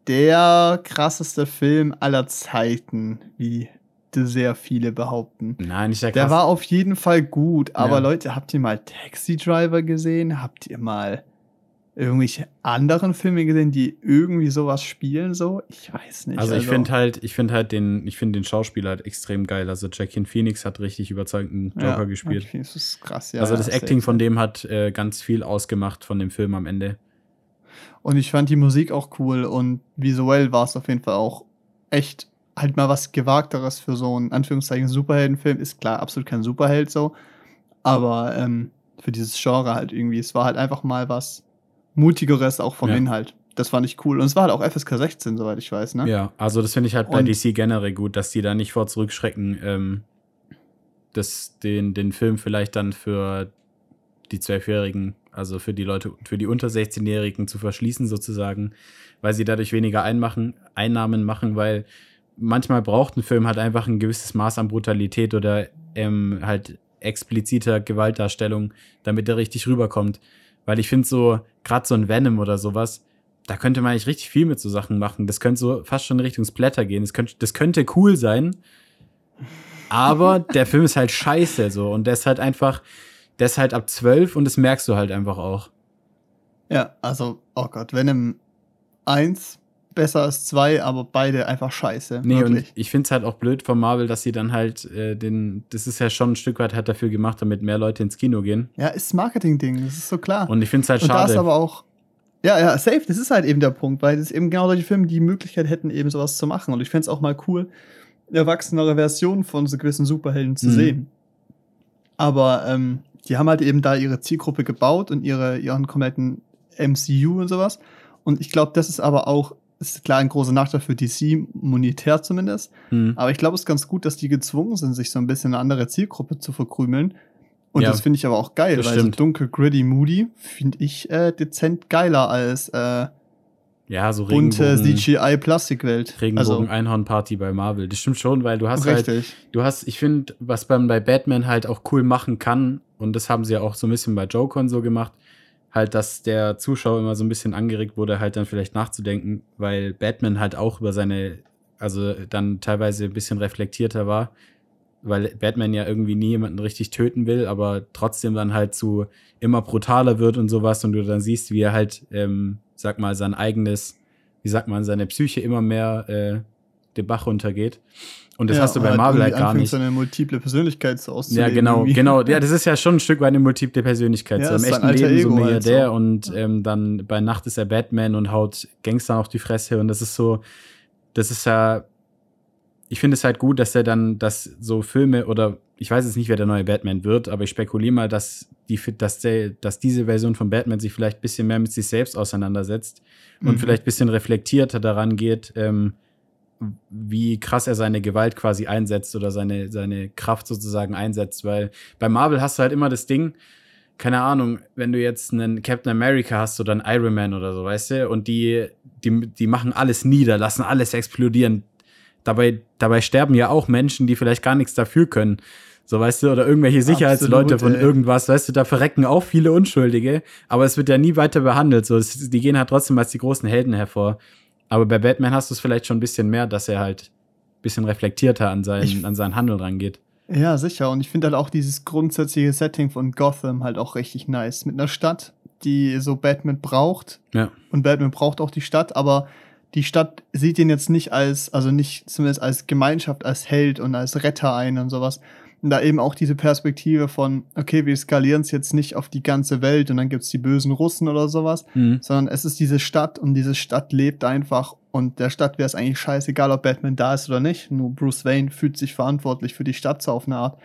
der krasseste Film aller Zeiten, wie sehr viele behaupten. Nein, nicht der Der krass. war auf jeden Fall gut, aber Ja. Leute, habt ihr mal Taxi Driver gesehen? Habt ihr mal irgendwelche anderen Filme gesehen, die irgendwie sowas spielen so? Ich weiß nicht. also ich finde halt, ich finde halt den, ich finde den Schauspieler halt extrem geil. Also Jacqueline Phoenix hat richtig überzeugenden Joker gespielt. Ich finde, das ist krass, ja. also das ja, Acting von dem hat äh, ganz viel ausgemacht von dem Film am Ende. Und ich fand die Musik auch cool und visuell war es auf jeden Fall auch echt halt mal was Gewagteres für so einen Anführungszeichen Superheldenfilm. Ist klar, absolut kein Superheld so. Aber ähm, für dieses Genre halt irgendwie, es war halt einfach mal was Mutigeres auch vom Ja. Inhalt. Das fand ich cool. Und es war halt auch FSK 16, soweit ich weiß, ne? Ja, also das finde ich halt bei Und- DC generell gut, dass die da nicht vor zurückschrecken, ähm, das, den, den Film vielleicht dann für die Zwölfjährigen, also für die Leute, für die unter 16-Jährigen zu verschließen sozusagen, weil sie dadurch weniger Einmachen, Einnahmen machen, weil manchmal braucht ein Film halt einfach ein gewisses Maß an Brutalität oder ähm, halt expliziter Gewaltdarstellung, damit er richtig rüberkommt. Weil ich finde so, gerade so ein Venom oder sowas, da könnte man eigentlich richtig viel mit so Sachen machen. Das könnte so fast schon in Richtung Splatter gehen. Das könnte, das könnte cool sein. Aber [LAUGHS] der Film ist halt scheiße so. Und der ist halt einfach, der ist halt ab 12 und das merkst du halt einfach auch. Ja, also, oh Gott, Venom 1 besser als 2, aber beide einfach scheiße. Nee, und wirklich. ich finde es halt auch blöd von Marvel, dass sie dann halt äh, den, das ist ja schon ein Stück weit halt dafür gemacht, damit mehr Leute ins Kino gehen. Ja, ist Marketing-Ding, das ist so klar. Und ich finde es halt Und da ist schade. aber auch. Ja, ja, safe, das ist halt eben der Punkt, weil es eben genau solche Filme die Möglichkeit hätten, eben sowas zu machen. Und ich fände es auch mal cool, erwachsenere Version von so gewissen Superhelden zu Mhm. sehen. Aber ähm, die haben halt eben da ihre Zielgruppe gebaut und ihre, ihren kompletten MCU und sowas. Und ich glaube, das ist aber auch, ist klar ein großer Nachteil für DC, monetär zumindest. Hm. Aber ich glaube, es ist ganz gut, dass die gezwungen sind, sich so ein bisschen eine andere Zielgruppe zu verkrümeln. Und Ja, das finde ich aber auch geil, weil so dunkel, gritty, moody finde ich äh, dezent geiler als äh, Ja, so bunte CGI-Plastikwelt. Regenbogen Also, Einhorn-Party bei Marvel. Das stimmt schon, weil du hast halt richtig. du hast, ich finde, was man bei Batman halt auch cool machen kann, und das haben sie ja auch so ein bisschen bei Joker und so gemacht, halt, dass der Zuschauer immer so ein bisschen angeregt wurde, halt dann vielleicht nachzudenken, weil Batman halt auch über seine, also dann teilweise ein bisschen reflektierter war, weil Batman ja irgendwie nie jemanden richtig töten will, aber trotzdem dann halt zu immer brutaler wird und sowas und du dann siehst, wie er halt, ähm, sag mal, sein eigenes, wie sagt man, seine Psyche immer mehr äh, den Bach runtergeht. Und das Ja, hast du bei und Marvel halt gar nicht. so eine multiple Persönlichkeit so. Ja, genau, irgendwie. genau. Ja, das [LAUGHS] ist ja schon ein Stück weit eine multiple Persönlichkeit. Ja, so im echten Leben so Ego halt Milliardär so. und ähm, dann bei Nacht ist er Batman und haut Gangster auf die Fresse und das ist so, das ist ja, ich finde es halt gut, dass er dann, dass so Filme oder ich weiß jetzt nicht, wer der neue Batman wird, aber ich spekuliere mal, dass die, dass der, dass diese Version von Batman sich vielleicht ein bisschen mehr mit sich selbst auseinandersetzt und Mhm. vielleicht ein bisschen reflektierter daran geht, ähm, wie krass er seine Gewalt quasi einsetzt oder seine, seine Kraft sozusagen einsetzt, weil bei Marvel hast du halt immer das Ding, keine Ahnung, wenn du jetzt einen Captain America hast oder einen Iron Man oder so, weißt du, und die, die, die machen alles nieder, lassen alles explodieren. Dabei, dabei sterben ja auch Menschen, die vielleicht gar nichts dafür können. So, weißt du, oder irgendwelche Sicherheitsleute Absolut, von irgendwas, weißt du, da verrecken auch viele Unschuldige, aber es wird ja nie weiter behandelt. So, es, die gehen halt trotzdem als die großen Helden hervor. Aber bei Batman hast du es vielleicht schon ein bisschen mehr, dass er halt ein bisschen reflektierter an sein, Ich- an sein Handeln rangeht. Ja, sicher. Und ich finde halt auch dieses grundsätzliche Setting von Gotham halt auch richtig nice. Mit einer Stadt, die so Batman braucht. Ja. Und Batman braucht auch die Stadt, aber die Stadt sieht ihn jetzt nicht als, also nicht zumindest als Gemeinschaft, als Held und als Retter ein und sowas. Und da eben auch diese Perspektive von, okay, wir skalieren es jetzt nicht auf die ganze Welt und dann gibt's die bösen Russen oder sowas, Mhm. sondern es ist diese Stadt und diese Stadt lebt einfach und der Stadt wäre es eigentlich scheißegal, ob Batman da ist oder nicht. Nur Bruce Wayne fühlt sich verantwortlich für die Stadt so auf eine Art.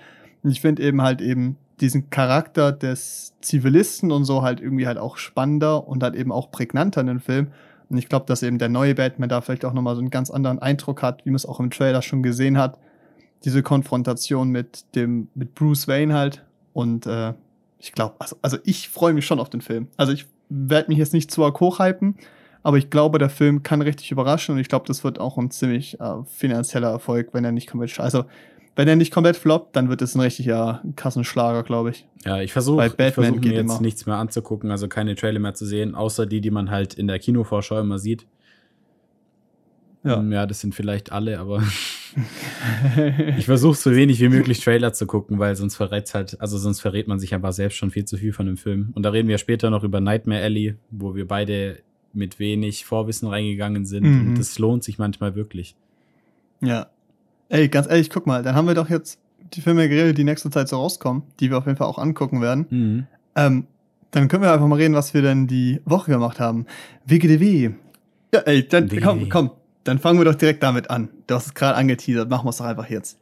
Und ich finde eben halt eben diesen Charakter des Zivilisten und so halt irgendwie halt auch spannender und halt eben auch prägnanter in den Film. Und ich glaube, dass eben der neue Batman da vielleicht auch nochmal so einen ganz anderen Eindruck hat, wie man es auch im Trailer schon gesehen hat. Diese Konfrontation mit dem, mit Bruce Wayne halt. Und äh, ich glaube, also, also ich freue mich schon auf den Film. Also ich werde mich jetzt nicht zu arg hochhypen, aber ich glaube, der Film kann richtig überraschen und ich glaube, das wird auch ein ziemlich äh, finanzieller Erfolg, wenn er nicht komplett, also wenn er nicht komplett floppt, dann wird es ein richtiger Kassenschlager, glaube ich. Ja, ich versuche Bei ich Batman versuch mir jetzt immer. nichts mehr anzugucken, also keine Trailer mehr zu sehen, außer die, die man halt in der Kinovorschau immer sieht. Ja. Ähm, ja das sind vielleicht alle, aber [LAUGHS] ich versuche so wenig wie möglich Trailer zu gucken, weil sonst verrät halt, also sonst verrät man sich einfach selbst schon viel zu viel von dem Film. Und da reden wir später noch über Nightmare Alley, wo wir beide mit wenig Vorwissen reingegangen sind. Mhm. Und das lohnt sich manchmal wirklich. Ja. Ey, ganz ehrlich, guck mal, dann haben wir doch jetzt die Filme geredet, die nächste Zeit so rauskommen, die wir auf jeden Fall auch angucken werden. Mhm. Ähm, dann können wir einfach mal reden, was wir denn die Woche gemacht haben. WGDW. Ja, ey, dann WGDW. komm, komm. Dann fangen wir doch direkt damit an. Du hast es gerade angeteasert, machen wir es doch einfach jetzt.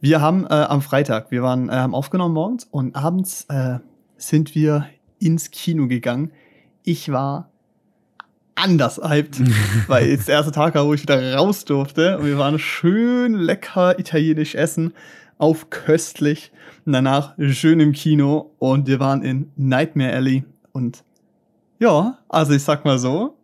Wir haben äh, am Freitag, wir waren, äh, haben aufgenommen morgens und abends äh, sind wir ins Kino gegangen. Ich war anders hyped, [LAUGHS] weil es der erste Tag war, wo ich wieder raus durfte und wir waren schön lecker italienisch essen, auf köstlich und danach schön im Kino und wir waren in Nightmare Alley und ja, also ich sag mal so,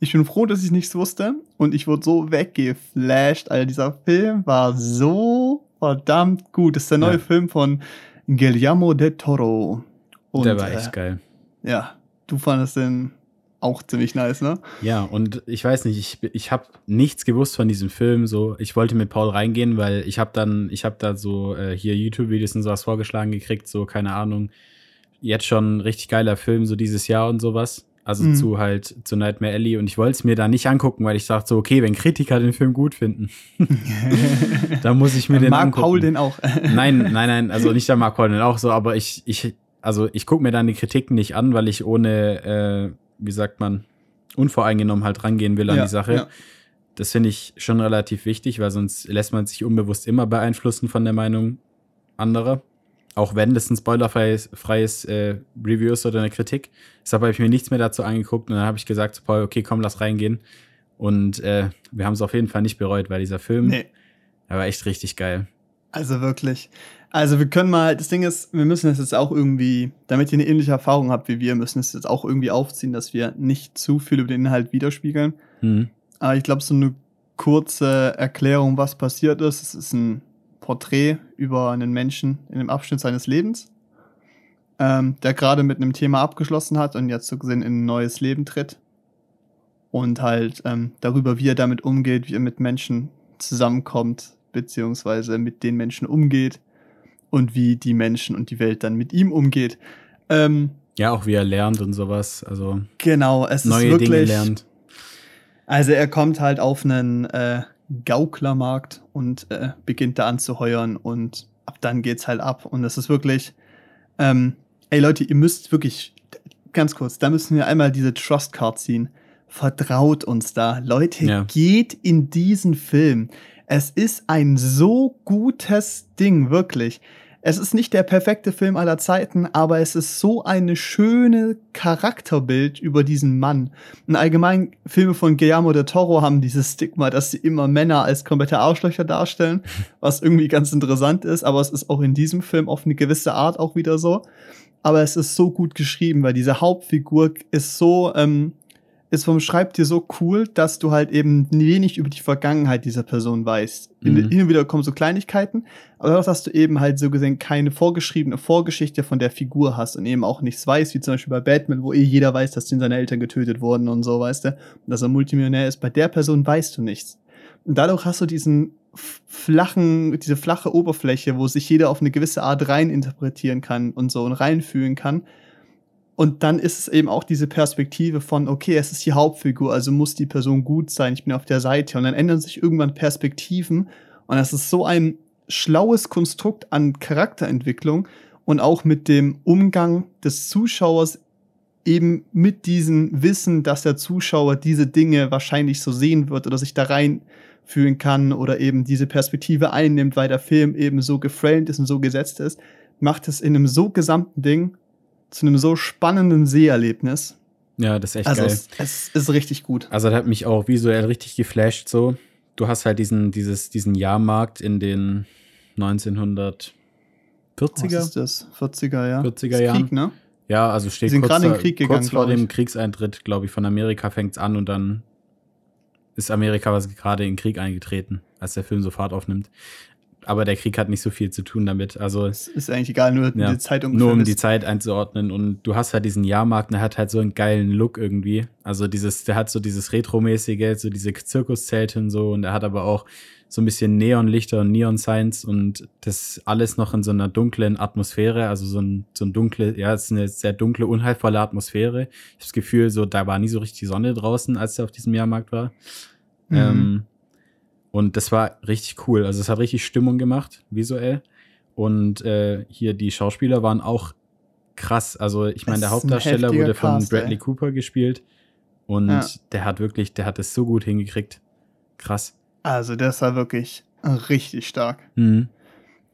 ich bin froh, dass ich nichts wusste und ich wurde so weggeflasht. Alter, dieser Film war so verdammt gut. Das ist der neue ja. Film von Guillermo del Toro. Und, der war echt äh, geil. Ja, du fandest den auch ziemlich nice, ne? Ja, und ich weiß nicht, ich, ich habe nichts gewusst von diesem Film. So, ich wollte mit Paul reingehen, weil ich habe dann, ich habe da so äh, hier YouTube-Videos und sowas vorgeschlagen gekriegt, so keine Ahnung. Jetzt schon richtig geiler Film, so dieses Jahr und sowas. Also mhm. zu halt zu Nightmare Alley und ich wollte es mir da nicht angucken, weil ich dachte so, okay, wenn Kritiker den Film gut finden, [LAUGHS] dann muss ich mir den Mark angucken. Paul den auch. [LAUGHS] nein, nein, nein, also nicht der Mark Paul den auch so, aber ich, ich, also ich gucke mir dann die Kritiken nicht an, weil ich ohne, äh, wie sagt man, unvoreingenommen halt rangehen will an ja, die Sache. Ja. Das finde ich schon relativ wichtig, weil sonst lässt man sich unbewusst immer beeinflussen von der Meinung anderer auch wenn das ein spoilerfreies freies, äh, Review ist oder eine Kritik. Deshalb habe ich mir nichts mehr dazu angeguckt und dann habe ich gesagt zu Paul, okay, komm, lass reingehen. Und äh, wir haben es auf jeden Fall nicht bereut, weil dieser Film, nee. der war echt richtig geil. Also wirklich. Also wir können mal, das Ding ist, wir müssen es jetzt auch irgendwie, damit ihr eine ähnliche Erfahrung habt wie wir, müssen es jetzt auch irgendwie aufziehen, dass wir nicht zu viel über den Inhalt widerspiegeln. Mhm. Aber ich glaube, so eine kurze Erklärung, was passiert ist, es ist ein Porträt über einen Menschen in dem Abschnitt seines Lebens, ähm, der gerade mit einem Thema abgeschlossen hat und jetzt so gesehen in ein neues Leben tritt. Und halt ähm, darüber, wie er damit umgeht, wie er mit Menschen zusammenkommt, beziehungsweise mit den Menschen umgeht und wie die Menschen und die Welt dann mit ihm umgeht. Ähm, ja, auch wie er lernt und sowas. Also genau, es neue ist wirklich, Dinge lernt. Also er kommt halt auf einen äh, Gauklermarkt und äh, beginnt da anzuheuern und ab dann geht's halt ab. Und das ist wirklich, ähm, ey Leute, ihr müsst wirklich, ganz kurz, da müssen wir einmal diese Trust Card ziehen. Vertraut uns da. Leute, ja. geht in diesen Film. Es ist ein so gutes Ding, wirklich. Es ist nicht der perfekte Film aller Zeiten, aber es ist so eine schöne Charakterbild über diesen Mann. Und allgemein Filme von Guillermo del Toro haben dieses Stigma, dass sie immer Männer als komplette Arschlöcher darstellen, [LAUGHS] was irgendwie ganz interessant ist, aber es ist auch in diesem Film auf eine gewisse Art auch wieder so. Aber es ist so gut geschrieben, weil diese Hauptfigur ist so ähm, ist vom Schreibtier so cool, dass du halt eben wenig über die Vergangenheit dieser Person weißt. Mhm. Hin und wieder kommen so Kleinigkeiten, aber auch, dass du eben halt so gesehen keine vorgeschriebene Vorgeschichte von der Figur hast und eben auch nichts weißt, wie zum Beispiel bei Batman, wo eh jeder weiß, dass den seine Eltern getötet wurden und so, weißt du, und dass er Multimillionär ist. Bei der Person weißt du nichts. Und dadurch hast du diesen flachen, diese flache Oberfläche, wo sich jeder auf eine gewisse Art rein interpretieren kann und so und reinfühlen kann. Und dann ist es eben auch diese Perspektive von, okay, es ist die Hauptfigur, also muss die Person gut sein, ich bin auf der Seite. Und dann ändern sich irgendwann Perspektiven. Und das ist so ein schlaues Konstrukt an Charakterentwicklung und auch mit dem Umgang des Zuschauers eben mit diesem Wissen, dass der Zuschauer diese Dinge wahrscheinlich so sehen wird oder sich da reinfühlen kann oder eben diese Perspektive einnimmt, weil der Film eben so geframed ist und so gesetzt ist, macht es in einem so gesamten Ding zu einem so spannenden Seherlebnis. Ja, das ist echt also geil. Es, es ist richtig gut. Also, das hat mich auch visuell richtig geflasht. So, du hast halt diesen, dieses, diesen Jahrmarkt in den 1940er. Was ist das? 40er, ja. 40er Jahren. Krieg, ne? Ja, also steht kurz, da, Krieg gegangen, kurz vor dem Kriegseintritt, glaube ich, von Amerika fängt es an und dann ist Amerika gerade in den Krieg eingetreten, als der Film so Fahrt aufnimmt aber der Krieg hat nicht so viel zu tun damit. Also es ist eigentlich egal, nur ja, die Zeit. Nur um die Zeit einzuordnen. Und du hast halt diesen Jahrmarkt, der hat halt so einen geilen Look irgendwie. Also dieses, der hat so dieses Retromäßige, so diese Zirkuszelte und so. Und er hat aber auch so ein bisschen Neonlichter und Neon-Signs und das alles noch in so einer dunklen Atmosphäre, also so ein, so ein dunkle, ja, es ist eine sehr dunkle, unheilvolle Atmosphäre. Ich habe das Gefühl, so, da war nie so richtig die Sonne draußen, als er auf diesem Jahrmarkt war. Mhm. Ähm, und das war richtig cool. Also es hat richtig Stimmung gemacht, visuell. Und äh, hier die Schauspieler waren auch krass. Also ich meine, der Hauptdarsteller wurde von Cast, Bradley ey. Cooper gespielt. Und ja. der hat wirklich, der hat es so gut hingekriegt. krass. Also, das war wirklich richtig stark. Mhm.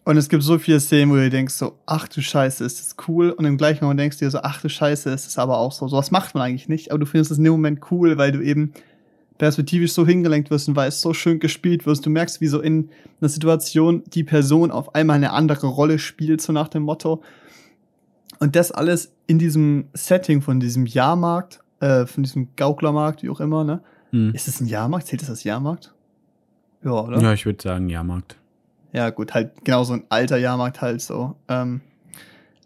Und es gibt so viele Szenen, wo du denkst so, ach du Scheiße, ist das cool. Und im gleichen Moment denkst du dir so, ach du Scheiße, ist das aber auch so. Sowas macht man eigentlich nicht. Aber du findest es in dem Moment cool, weil du eben perspektivisch so hingelenkt wirst und weil es so schön gespielt wirst. Du merkst, wie so in einer Situation die Person auf einmal eine andere Rolle spielt, so nach dem Motto. Und das alles in diesem Setting von diesem Jahrmarkt, äh, von diesem Gauklermarkt, wie auch immer, ne? Mhm. Ist es ein Jahrmarkt? Zählt das als Jahrmarkt? Ja, oder? Ja, ich würde sagen, Jahrmarkt. Ja, gut, halt genau so ein alter Jahrmarkt halt so. Ähm,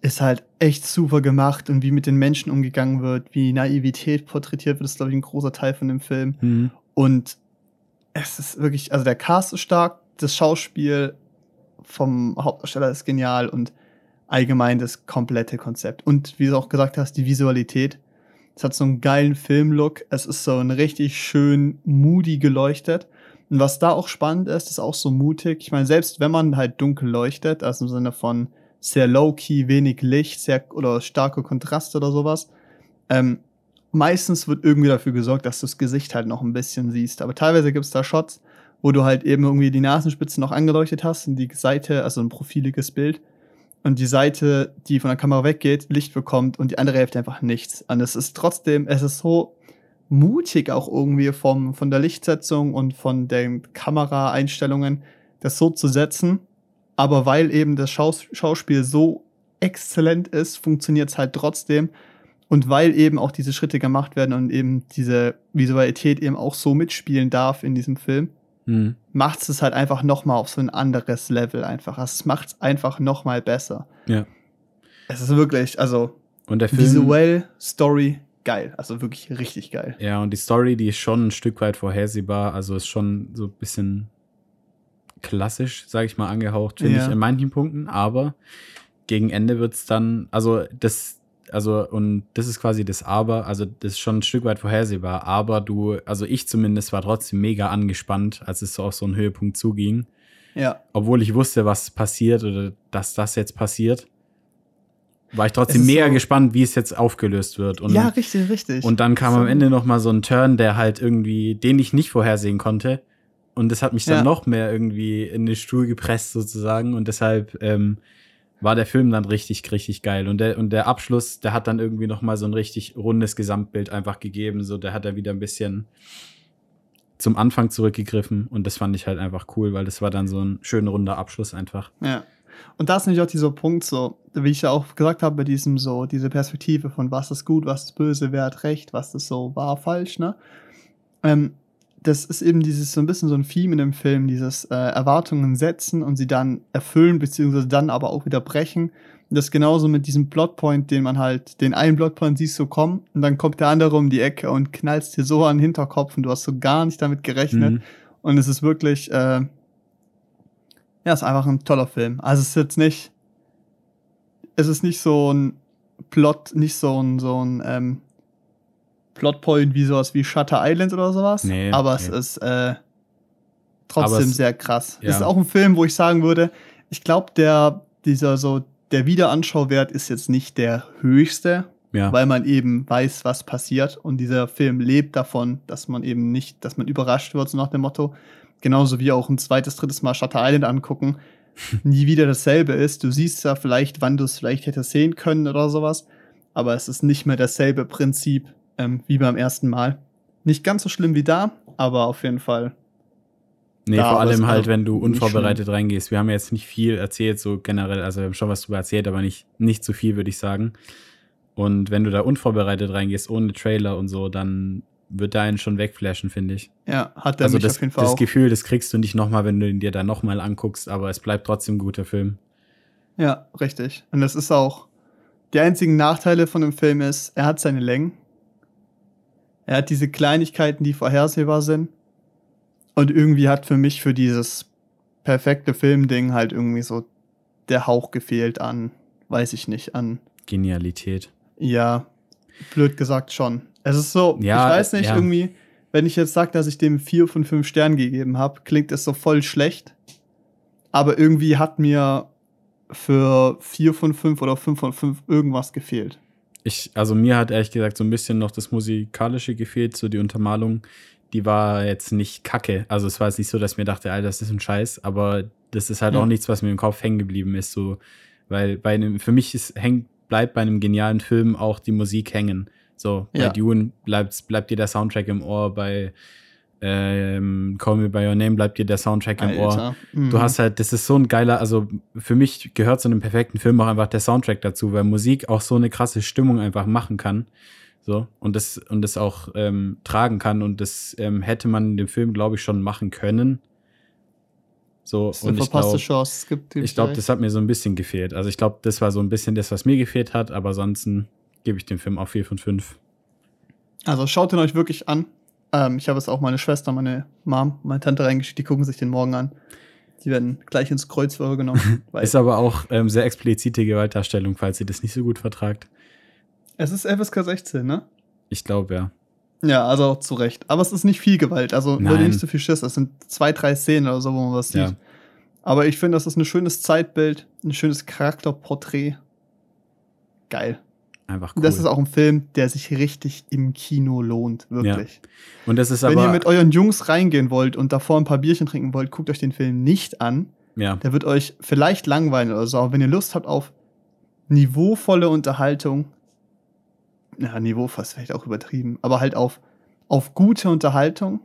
ist halt echt super gemacht und wie mit den Menschen umgegangen wird, wie Naivität porträtiert wird, ist, glaube ich, ein großer Teil von dem Film. Mhm. Und es ist wirklich, also der Cast ist stark, das Schauspiel vom Hauptdarsteller ist genial und allgemein das komplette Konzept. Und wie du auch gesagt hast, die Visualität. Es hat so einen geilen Filmlook. Es ist so ein richtig schön moody geleuchtet. Und was da auch spannend ist, ist auch so mutig. Ich meine, selbst wenn man halt dunkel leuchtet, also im Sinne von sehr low-key, wenig Licht, sehr oder starke Kontraste oder sowas, ähm, meistens wird irgendwie dafür gesorgt, dass du das Gesicht halt noch ein bisschen siehst. Aber teilweise gibt es da Shots, wo du halt eben irgendwie die Nasenspitzen noch angeleuchtet hast und die Seite, also ein profiliges Bild, und die Seite, die von der Kamera weggeht, Licht bekommt und die andere Hälfte einfach nichts. Und es ist trotzdem, es ist so mutig auch irgendwie vom, von der Lichtsetzung und von den Kameraeinstellungen, das so zu setzen. Aber weil eben das Schaus Schauspiel so exzellent ist, funktioniert es halt trotzdem. Und weil eben auch diese Schritte gemacht werden und eben diese Visualität eben auch so mitspielen darf in diesem Film, Mhm. macht es halt einfach noch mal auf so ein anderes Level einfach. Also es macht es einfach noch mal besser. Ja. Es ist wirklich, also Und der Film. visuell, Story, geil. Also wirklich richtig geil. Ja, und die Story, die ist schon ein Stück weit vorhersehbar. Also ist schon so ein bisschen klassisch, sage ich mal, angehaucht, finde Ja. ich, in manchen Punkten. Aber gegen Ende wird es dann, also das, also, und das ist quasi das Aber, also das ist schon ein Stück weit vorhersehbar. Aber du, also ich zumindest war trotzdem mega angespannt, als es so auf so einen Höhepunkt zuging. Ja. Obwohl ich wusste, was passiert oder dass das jetzt passiert, war ich trotzdem mega so- gespannt, wie es jetzt aufgelöst wird. Und ja, richtig, richtig. und dann kam So. am Ende noch mal so ein Turn, der halt irgendwie, den ich nicht vorhersehen konnte. Und das hat mich dann Ja. noch mehr irgendwie in den Stuhl gepresst sozusagen. Und deshalb ähm, war der Film dann richtig, richtig geil. Und der, und der Abschluss, der hat dann irgendwie noch mal so ein richtig rundes Gesamtbild einfach gegeben. So, der hat da wieder ein bisschen zum Anfang zurückgegriffen. Und das fand ich halt einfach cool, weil das war dann so ein schön runder Abschluss einfach. Ja. Und da ist nämlich auch dieser Punkt so, wie ich ja auch gesagt habe, bei diesem so, diese Perspektive von was ist gut, was ist böse, wer hat recht, was ist so wahr, falsch, ne? Ähm, das ist eben dieses so ein bisschen so ein Theme in dem Film, dieses äh, Erwartungen setzen und sie dann erfüllen, beziehungsweise dann aber auch wieder brechen. Und das genauso mit diesem Plotpoint, den man halt, den einen Plotpoint siehst du kommen und dann kommt der andere um die Ecke und knallst dir so an den Hinterkopf und du hast so gar nicht damit gerechnet. Mhm. Und es ist wirklich, äh, ja, es ist einfach ein toller Film. Also es ist jetzt nicht, es ist nicht so ein Plot, nicht so ein, so ein ähm, Plotpoint wie sowas wie Shutter Island oder sowas. Nee, aber es nee. ist äh, trotzdem es- sehr krass. ja. Es ist auch ein Film, wo ich sagen würde, ich glaube, der, dieser so, der Wiederanschauwert ist jetzt nicht der höchste, Ja. weil man eben weiß, was passiert. Und dieser Film lebt davon, dass man eben nicht, dass man überrascht wird, so nach dem Motto. Genauso wie auch ein zweites, drittes Mal Shutter Island angucken. [LAUGHS] Nie wieder dasselbe ist. Du siehst ja vielleicht, wann du es vielleicht hättest sehen können oder sowas. Aber es ist nicht mehr dasselbe Prinzip ähm, wie beim ersten Mal. Nicht ganz so schlimm wie da, aber auf jeden Fall. Nee, vor allem halt, wenn du unvorbereitet reingehst. Wir haben jetzt nicht viel erzählt, so generell, also wir haben schon was drüber erzählt, aber nicht, nicht zu viel, würde ich sagen. Und wenn du da unvorbereitet reingehst, ohne Trailer und so, dann wird da einen schon wegflashen, finde ich. Ja, hat er Also mich das, auf jeden Fall das auch. Gefühl, das kriegst du nicht nochmal, wenn du ihn dir dann nochmal anguckst, aber es bleibt trotzdem ein guter Film. Ja, richtig. Und das ist auch. Die einzigen Nachteile von dem Film ist, er hat seine Längen. Er hat diese Kleinigkeiten, die vorhersehbar sind. Und irgendwie hat für mich für dieses perfekte Filmding halt irgendwie so der Hauch gefehlt an, weiß ich nicht, an, Genialität. ja, blöd gesagt schon. Es ist so, Ja, ich weiß nicht, ja. irgendwie, wenn ich jetzt sage, dass ich dem vier von fünf Sternen gegeben habe, klingt es so voll schlecht. Aber irgendwie hat mir für vier von fünf oder fünf von fünf irgendwas gefehlt. Ich, also mir hat ehrlich gesagt so ein bisschen noch das Musikalische gefehlt, so die Untermalung, die war jetzt nicht kacke. Also es war jetzt nicht so, dass mir dachte, Alter, das ist ein Scheiß, aber das ist halt Ja. auch nichts, was mir im Kopf hängen geblieben ist. So, weil bei einem, für mich ist, hängt, bleibt bei einem genialen Film auch die Musik hängen. So, Ja. bei Dune bleibt, bleibt dir der Soundtrack im Ohr, bei ähm, Call Me By Your Name bleibt dir der Soundtrack im Ohr. Mhm. Du hast halt, das ist so ein geiler, also für mich gehört zu einem perfekten Film auch einfach der Soundtrack dazu, weil Musik auch so eine krasse Stimmung einfach machen kann. So, und das, und das auch ähm, tragen kann. Und das ähm, hätte man in dem Film, glaube ich, schon machen können. So, Das ist eine und ich verpasste glaube, Chance. Es gibt ich glaube, das hat mir so ein bisschen gefehlt. Also ich glaube, das war so ein bisschen das, was mir gefehlt hat, aber ansonsten gebe ich dem Film auch 4 von 5. Also schaut ihn euch wirklich an. Ähm, ich habe es auch meine Schwester, meine Mom, meine Tante reingeschickt, die gucken sich den morgen an. Die werden gleich ins Kreuzfeuer genommen. [LAUGHS] Ist aber auch ähm, sehr explizite Gewaltdarstellung, falls ihr das nicht so gut vertragt. es ist FSK 16, ne? Ich glaube, ja. Ja, also zu Recht. Aber es ist nicht viel Gewalt. Also Nein. nicht so viel Schiss. Es sind zwei, drei Szenen oder so, wo man was sieht. Ja. Aber ich finde, das ist ein schönes Zeitbild, ein schönes Charakterporträt. Geil. Einfach cool. Das ist auch ein Film, der sich richtig im Kino lohnt, wirklich. und das ist Wenn aber. ihr mit euren Jungs reingehen wollt und davor ein paar Bierchen trinken wollt, guckt euch den Film nicht an. ja. Der wird euch vielleicht langweilen oder so, aber wenn ihr Lust habt auf niveauvolle Unterhaltung, ja, Niveau fast vielleicht auch übertrieben, aber halt auf, auf gute Unterhaltung,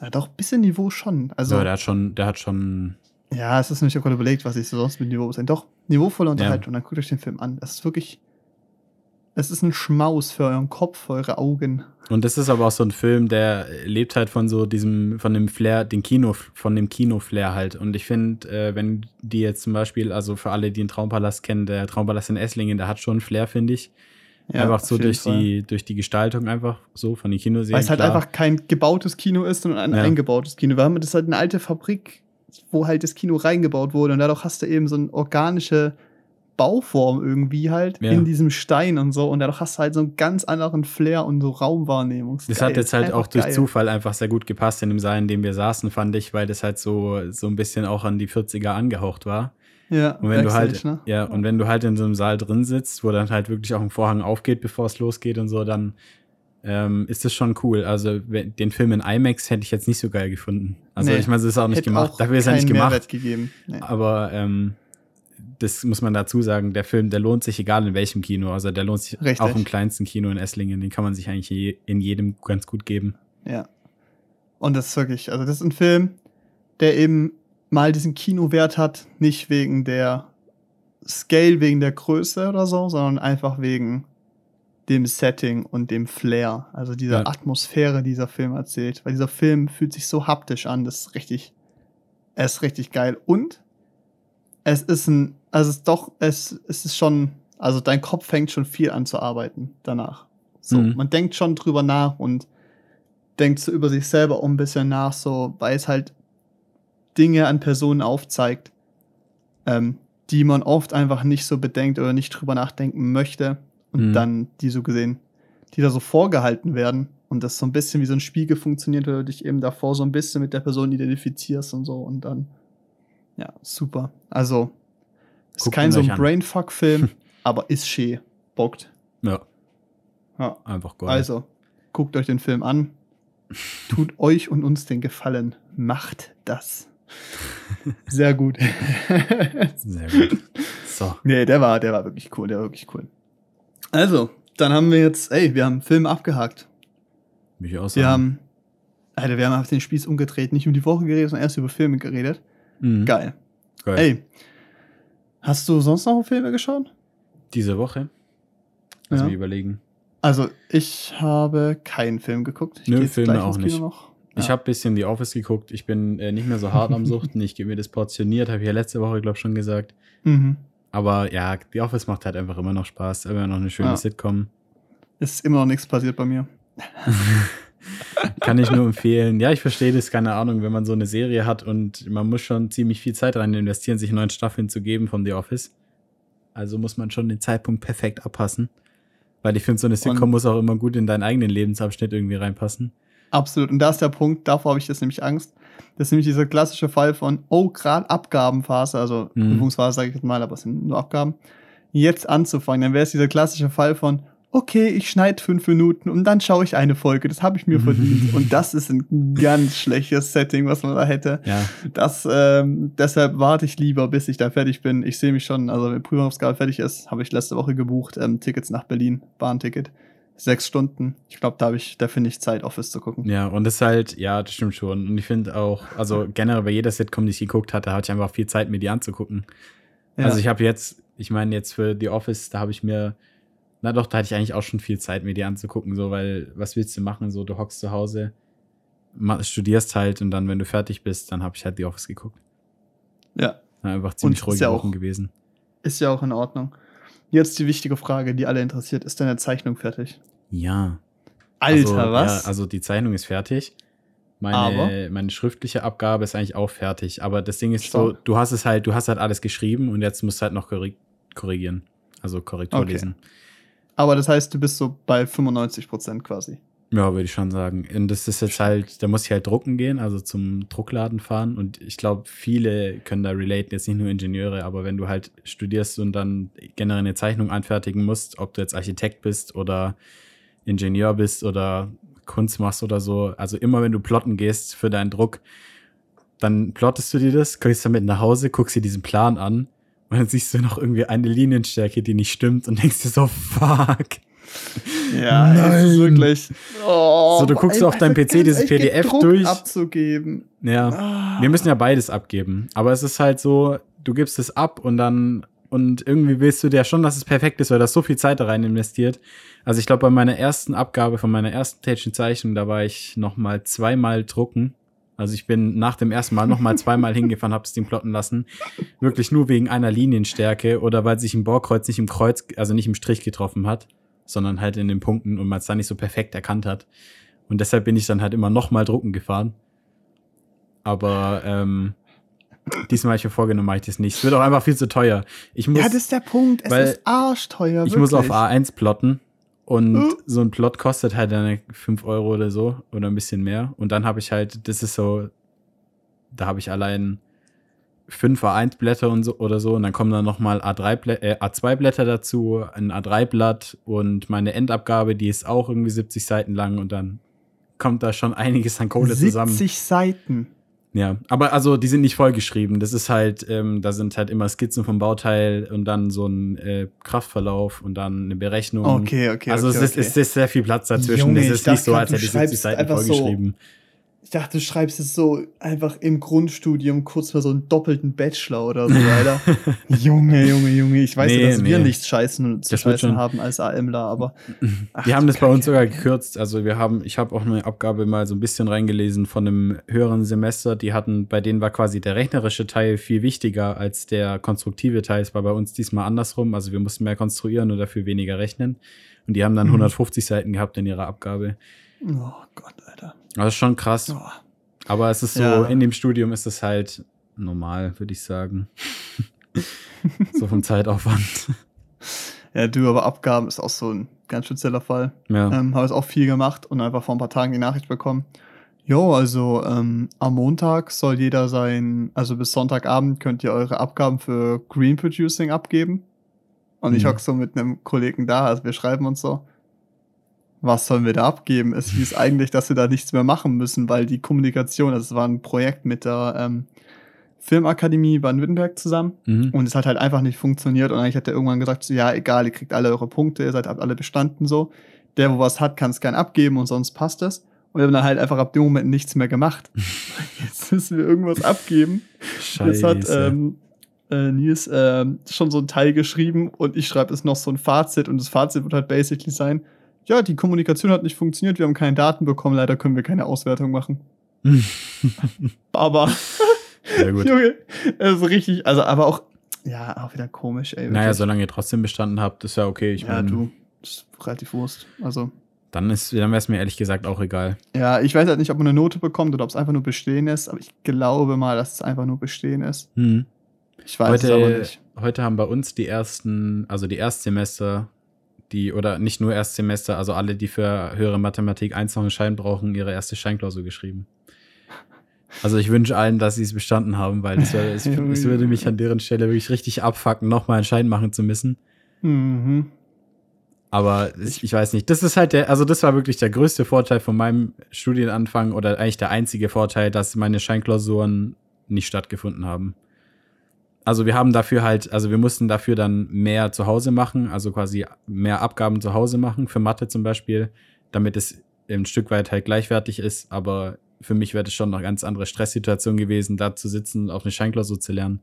ja, doch ein bisschen Niveau schon. Also, ja, ja, der hat schon, der hat schon. es ist nämlich auch gerade überlegt, was ich so sonst mit Niveau sein. Doch, niveauvolle Unterhaltung, dann guckt euch den Film an. Das ist wirklich, es ist ein Schmaus für euren Kopf, für eure Augen. Und das ist aber auch so ein Film, der lebt halt von so diesem, von dem Flair, den Kino, von dem Kino-Flair halt. Und ich finde, äh, wenn die jetzt zum Beispiel, also für alle, die den Traumpalast kennen, der Traumpalast in Esslingen, der hat schon einen Flair, finde ich. Ja, einfach so durch Fall. die, durch die Gestaltung einfach so von den Kinoserien. Weil es halt klar. einfach kein gebautes Kino ist, sondern ein Ja. eingebautes Kino. Wir haben das ist halt eine alte Fabrik, wo halt das Kino reingebaut wurde und dadurch hast du eben so eine organische Bauform irgendwie halt Ja. in diesem Stein und so und dadurch hast du halt so einen ganz anderen Flair und so Raumwahrnehmung. Das hat jetzt halt Einfach auch durch geil. Zufall einfach sehr gut gepasst in dem Saal, in dem wir saßen, fand ich, weil das halt so, so ein bisschen auch an die 40er angehaucht war. Ja, Und wenn du halt, ne? ja, und wenn du halt in so einem Saal drin sitzt, wo dann halt wirklich auch ein Vorhang aufgeht, bevor es losgeht und so, dann ähm, ist das schon cool. Also den Film in IMAX hätte ich jetzt nicht so geil gefunden. Also Nee, ich meine, es ist auch nicht gemacht. auch Dafür ist er nicht gemacht. Nee. Aber ähm, das muss man dazu sagen, der Film, der lohnt sich egal in welchem Kino. Also der lohnt sich Richtig. auch im kleinsten Kino in Esslingen. Den kann man sich eigentlich in jedem ganz gut geben. Ja. Und das ist wirklich, also das ist ein Film, der eben mal diesen Kinowert hat, nicht wegen der Scale, wegen der Größe oder so, sondern einfach wegen dem Setting und dem Flair, also dieser Ja. Atmosphäre, die dieser Film erzählt. Weil dieser Film fühlt sich so haptisch an, das ist richtig, er ist richtig geil. Und es ist ein, also es ist doch, es, es ist schon, also dein Kopf fängt schon viel an zu arbeiten danach. So, Mhm. man denkt schon drüber nach und denkt so über sich selber auch ein bisschen nach, so, weil es halt Dinge an Personen aufzeigt, ähm, die man oft einfach nicht so bedenkt oder nicht drüber nachdenken möchte und Mhm. dann die so gesehen, die da so vorgehalten werden und das so ein bisschen wie so ein Spiegel funktioniert, weil du dich eben davor so ein bisschen mit der Person identifizierst und so und dann, ja, super. Also, ist Guckt kein so ein. Brainfuck-Film, [LAUGHS] aber ist schön, bockt. Ja, Ja. einfach geil. Also, guckt euch den Film an. Tut [LAUGHS] euch und uns den Gefallen. Macht das. Sehr gut. [LAUGHS] Sehr gut. So. nee, der war, der war wirklich cool, der war wirklich cool. Also, dann haben wir jetzt, ey, wir haben Film abgehakt. Mich auch Wir sagen. haben, Alter, wir haben auf den Spieß umgedreht, nicht um die Woche geredet, sondern erst über Filme geredet. Mhm. Geil. Geil. Ey, hast du sonst noch Filme geschaut? Diese Woche? Lass Ja. mich überlegen. Also, ich habe keinen Film geguckt. Ich Nö, Filme auch nicht. Noch. Ich Ja. habe ein bisschen The Office geguckt. Ich bin äh, nicht mehr so hart am [LAUGHS] Suchten. Ich gebe mir das portioniert, habe ich ja letzte Woche, glaube ich, schon gesagt. Mhm. Aber ja, The Office macht halt einfach immer noch Spaß. Immer noch eine schöne Ja. Sitcom. Ist immer noch nichts passiert bei mir. [LAUGHS] Kann ich nur empfehlen. Ja, ich verstehe das, keine Ahnung, wenn man so eine Serie hat und man muss schon ziemlich viel Zeit rein investieren, sich neuen Staffeln zu geben von The Office. Also muss man schon den Zeitpunkt perfekt abpassen. Weil ich finde, so eine Sitcom Und- muss auch immer gut in deinen eigenen Lebensabschnitt irgendwie reinpassen. Absolut. Und da ist der Punkt, davor habe ich jetzt nämlich Angst. Das ist nämlich dieser klassische Fall von, oh, gerade Abgabenphase, also Mhm. Prüfungsphase sage ich jetzt mal, aber es sind nur Abgaben, jetzt anzufangen. Dann wäre es dieser klassische Fall von, okay, ich schneide fünf Minuten und dann schaue ich eine Folge. Das habe ich mir verdient. [LAUGHS] und das ist ein ganz schlechtes Setting, was man da hätte. Ja. Das, ähm, deshalb warte ich lieber, bis ich da fertig bin. Ich sehe mich schon, also wenn Prüfungsaufgabe fertig ist, habe ich letzte Woche gebucht, ähm, Tickets nach Berlin, Bahnticket. Sechs Stunden. Ich glaube, da habe ich, da finde ich Zeit, Office zu gucken. Ja, und das ist halt, ja, das stimmt schon. Und ich finde auch, also generell bei jeder Sitcom, die ich geguckt hatte, hatte ich einfach viel Zeit, mir die anzugucken. Ja. Also ich habe jetzt, ich meine jetzt für The Office, da habe ich mir, na doch, da hatte ich eigentlich auch schon viel Zeit, mir die anzugucken, so, weil was willst du machen? So, du hockst zu Hause, studierst halt und dann, wenn du fertig bist, dann habe ich halt The Office geguckt. ja. Ja, einfach ziemlich ist ruhige ja Wochen gewesen. Ist ja auch in Ordnung. Jetzt die wichtige Frage, die alle interessiert. Ist deine Zeichnung fertig? Ja. Alter, also, was? Ja, also die Zeichnung ist fertig. Meine, Aber? meine schriftliche Abgabe ist eigentlich auch fertig. Aber das Ding ist so, Stark. du hast es halt, du hast halt alles geschrieben und jetzt musst du halt noch korri- korrigieren. Also Korrektur Okay. lesen. Aber das heißt, du bist so bei 95 Prozent quasi. Ja, würde ich schon sagen. Und das ist jetzt halt, da muss ich halt drucken gehen, also zum Druckladen fahren. Und ich glaube, viele können da relaten, jetzt nicht nur Ingenieure, aber wenn du halt studierst und dann generell eine Zeichnung anfertigen musst, ob du jetzt Architekt bist oder Ingenieur bist oder Kunst machst oder so, also immer wenn du plotten gehst für deinen Druck, dann plottest du dir das, gehst damit nach Hause, guckst dir diesen Plan an und dann siehst du noch irgendwie eine Linienstärke, die nicht stimmt und denkst dir so, fuck. Ja, es ist Nein. wirklich. Oh, So, du guckst auf deinem PC dieses PDF Druck durch. abzugeben. Ja. Ah. Wir müssen ja beides abgeben. Aber es ist halt so, du gibst es ab und dann, und irgendwie willst du dir schon, dass es perfekt ist, weil da so viel Zeit da rein investiert. Also ich glaube, bei meiner ersten Abgabe von meiner ersten täglichen Zeichnung, da war ich noch mal zweimal drucken. Also ich bin nach dem ersten Mal noch mal zweimal hingefahren, hab's Ding plotten lassen. Wirklich nur wegen einer Linienstärke oder weil sich ein Bohrkreuz nicht im Kreuz, also nicht im Strich getroffen hat, sondern halt in den Punkten und man es dann nicht so perfekt erkannt hat. Und deshalb bin ich dann halt immer noch mal drucken gefahren. Aber ähm, diesmal habe ich mir vorgenommen, mache ich das nicht. Es wird auch einfach viel zu teuer. Ich muss, Ja, das ist der Punkt. Es ist arschteuer. ich muss auf wirklich. A1 plotten. Und Äh. so ein Plot kostet halt dann 5 Euro oder so oder ein bisschen mehr. Und dann habe ich halt, das ist so, da habe ich allein fünf A1-Blätter und so oder so. Und dann kommen dann nochmal A3 Blä äh, A2-Blätter dazu, ein A3-Blatt und meine Endabgabe, die ist auch irgendwie 70 Seiten lang und dann kommt da schon einiges an Kohle 70 zusammen. Seiten. Ja, aber also die sind nicht vollgeschrieben. Das ist halt, ähm, da sind halt immer Skizzen vom Bauteil und dann so ein äh, Kraftverlauf und dann eine Berechnung. Okay, okay. also okay, es, ist, okay. es ist sehr viel Platz dazwischen. Junge, es ist nicht so, als hätte ich 70 schreibst Seiten einfach so- vollgeschrieben. Ich dachte, du schreibst es so einfach im Grundstudium kurz vor so einen doppelten Bachelor oder so, Alter. [LAUGHS] Junge, Junge, Junge. Ich weiß Nee, ja, dass wir nee. nichts scheißen zu Das scheißen haben als AMler, aber. Ach, Wir haben das bei uns sogar gekürzt. Also wir haben, ich habe auch eine Abgabe mal so ein bisschen reingelesen von einem höheren Semester. Die hatten, bei denen war quasi der rechnerische Teil viel wichtiger als der konstruktive Teil. Es war bei uns diesmal andersrum. Also wir mussten mehr konstruieren und dafür weniger rechnen. Und die haben dann Mhm. 150 Seiten gehabt in ihrer Abgabe. Oh Gott, Alter. Das ist schon krass. Oh. Aber es ist so, Ja. in dem Studium ist es halt normal, würde ich sagen. [LAUGHS] so vom Zeitaufwand. Ja, du, aber Abgaben ist auch so ein ganz spezieller Fall. Ja. Ähm, habe es auch viel gemacht und einfach vor ein paar Tagen die Nachricht bekommen. Jo, also ähm, am Montag soll jeder sein, also bis Sonntagabend könnt ihr eure Abgaben für Green Producing abgeben. Und ich Mhm. hock so mit einem Kollegen da, also wir schreiben uns so, was sollen wir da abgeben? Es hieß eigentlich, dass wir da nichts mehr machen müssen, weil die Kommunikation, also es war ein Projekt mit der ähm, Filmakademie Baden-Württemberg zusammen. Mhm. Und es hat halt einfach nicht funktioniert. Und eigentlich hat er irgendwann gesagt, so, ja, egal, ihr kriegt alle eure Punkte, ihr seid habt alle bestanden so. Der, wo was hat, kann es gern abgeben und sonst passt es. Und wir haben dann halt einfach ab dem Moment nichts mehr gemacht. [LAUGHS] Jetzt müssen wir irgendwas abgeben. Scheiße. Das hat ähm, äh, Nils ähm, schon so ein Teil geschrieben und ich schreibe es noch so ein Fazit und das Fazit wird halt basically sein, ja, die Kommunikation hat nicht funktioniert, wir haben keine Daten bekommen, leider können wir keine Auswertung machen. [LAUGHS] Aber, Sehr gut. Junge, das ist richtig, also aber auch, ja, auch wieder komisch, ey. Naja, solange ihr trotzdem bestanden habt, ist ja okay. Ich ja, mein, du, das ist relativ Wurst. Also, Dann, ist- dann wäre es mir ehrlich gesagt auch egal. ja, ich weiß halt nicht, ob man eine Note bekommt oder ob es einfach nur bestehen ist, aber ich glaube mal, dass es einfach nur bestehen ist. Hm. Ich weiß es aber Heute, nicht. heute haben bei uns die ersten, also die Erstsemester, die, oder nicht nur Erstsemester, also alle, die für höhere Mathematik 1 noch einen Schein brauchen, ihre erste Scheinklausur geschrieben. Also ich wünsche allen, dass sie es bestanden haben, weil es, es, [LAUGHS] es würde mich an deren Stelle wirklich richtig abfacken, nochmal einen Schein machen zu müssen. Mhm. Aber ich, ich weiß nicht. Das ist halt der, also das war wirklich der größte Vorteil von meinem Studienanfang oder eigentlich der einzige Vorteil, dass meine Scheinklausuren nicht stattgefunden haben. Also wir haben dafür halt, also wir mussten dafür dann mehr zu Hause machen, also quasi mehr Abgaben zu Hause machen, für Mathe zum Beispiel, damit es ein Stück weit halt gleichwertig ist. Aber für mich wäre das schon eine ganz andere Stresssituation gewesen, da zu sitzen und auf eine Scheinklausur zu lernen.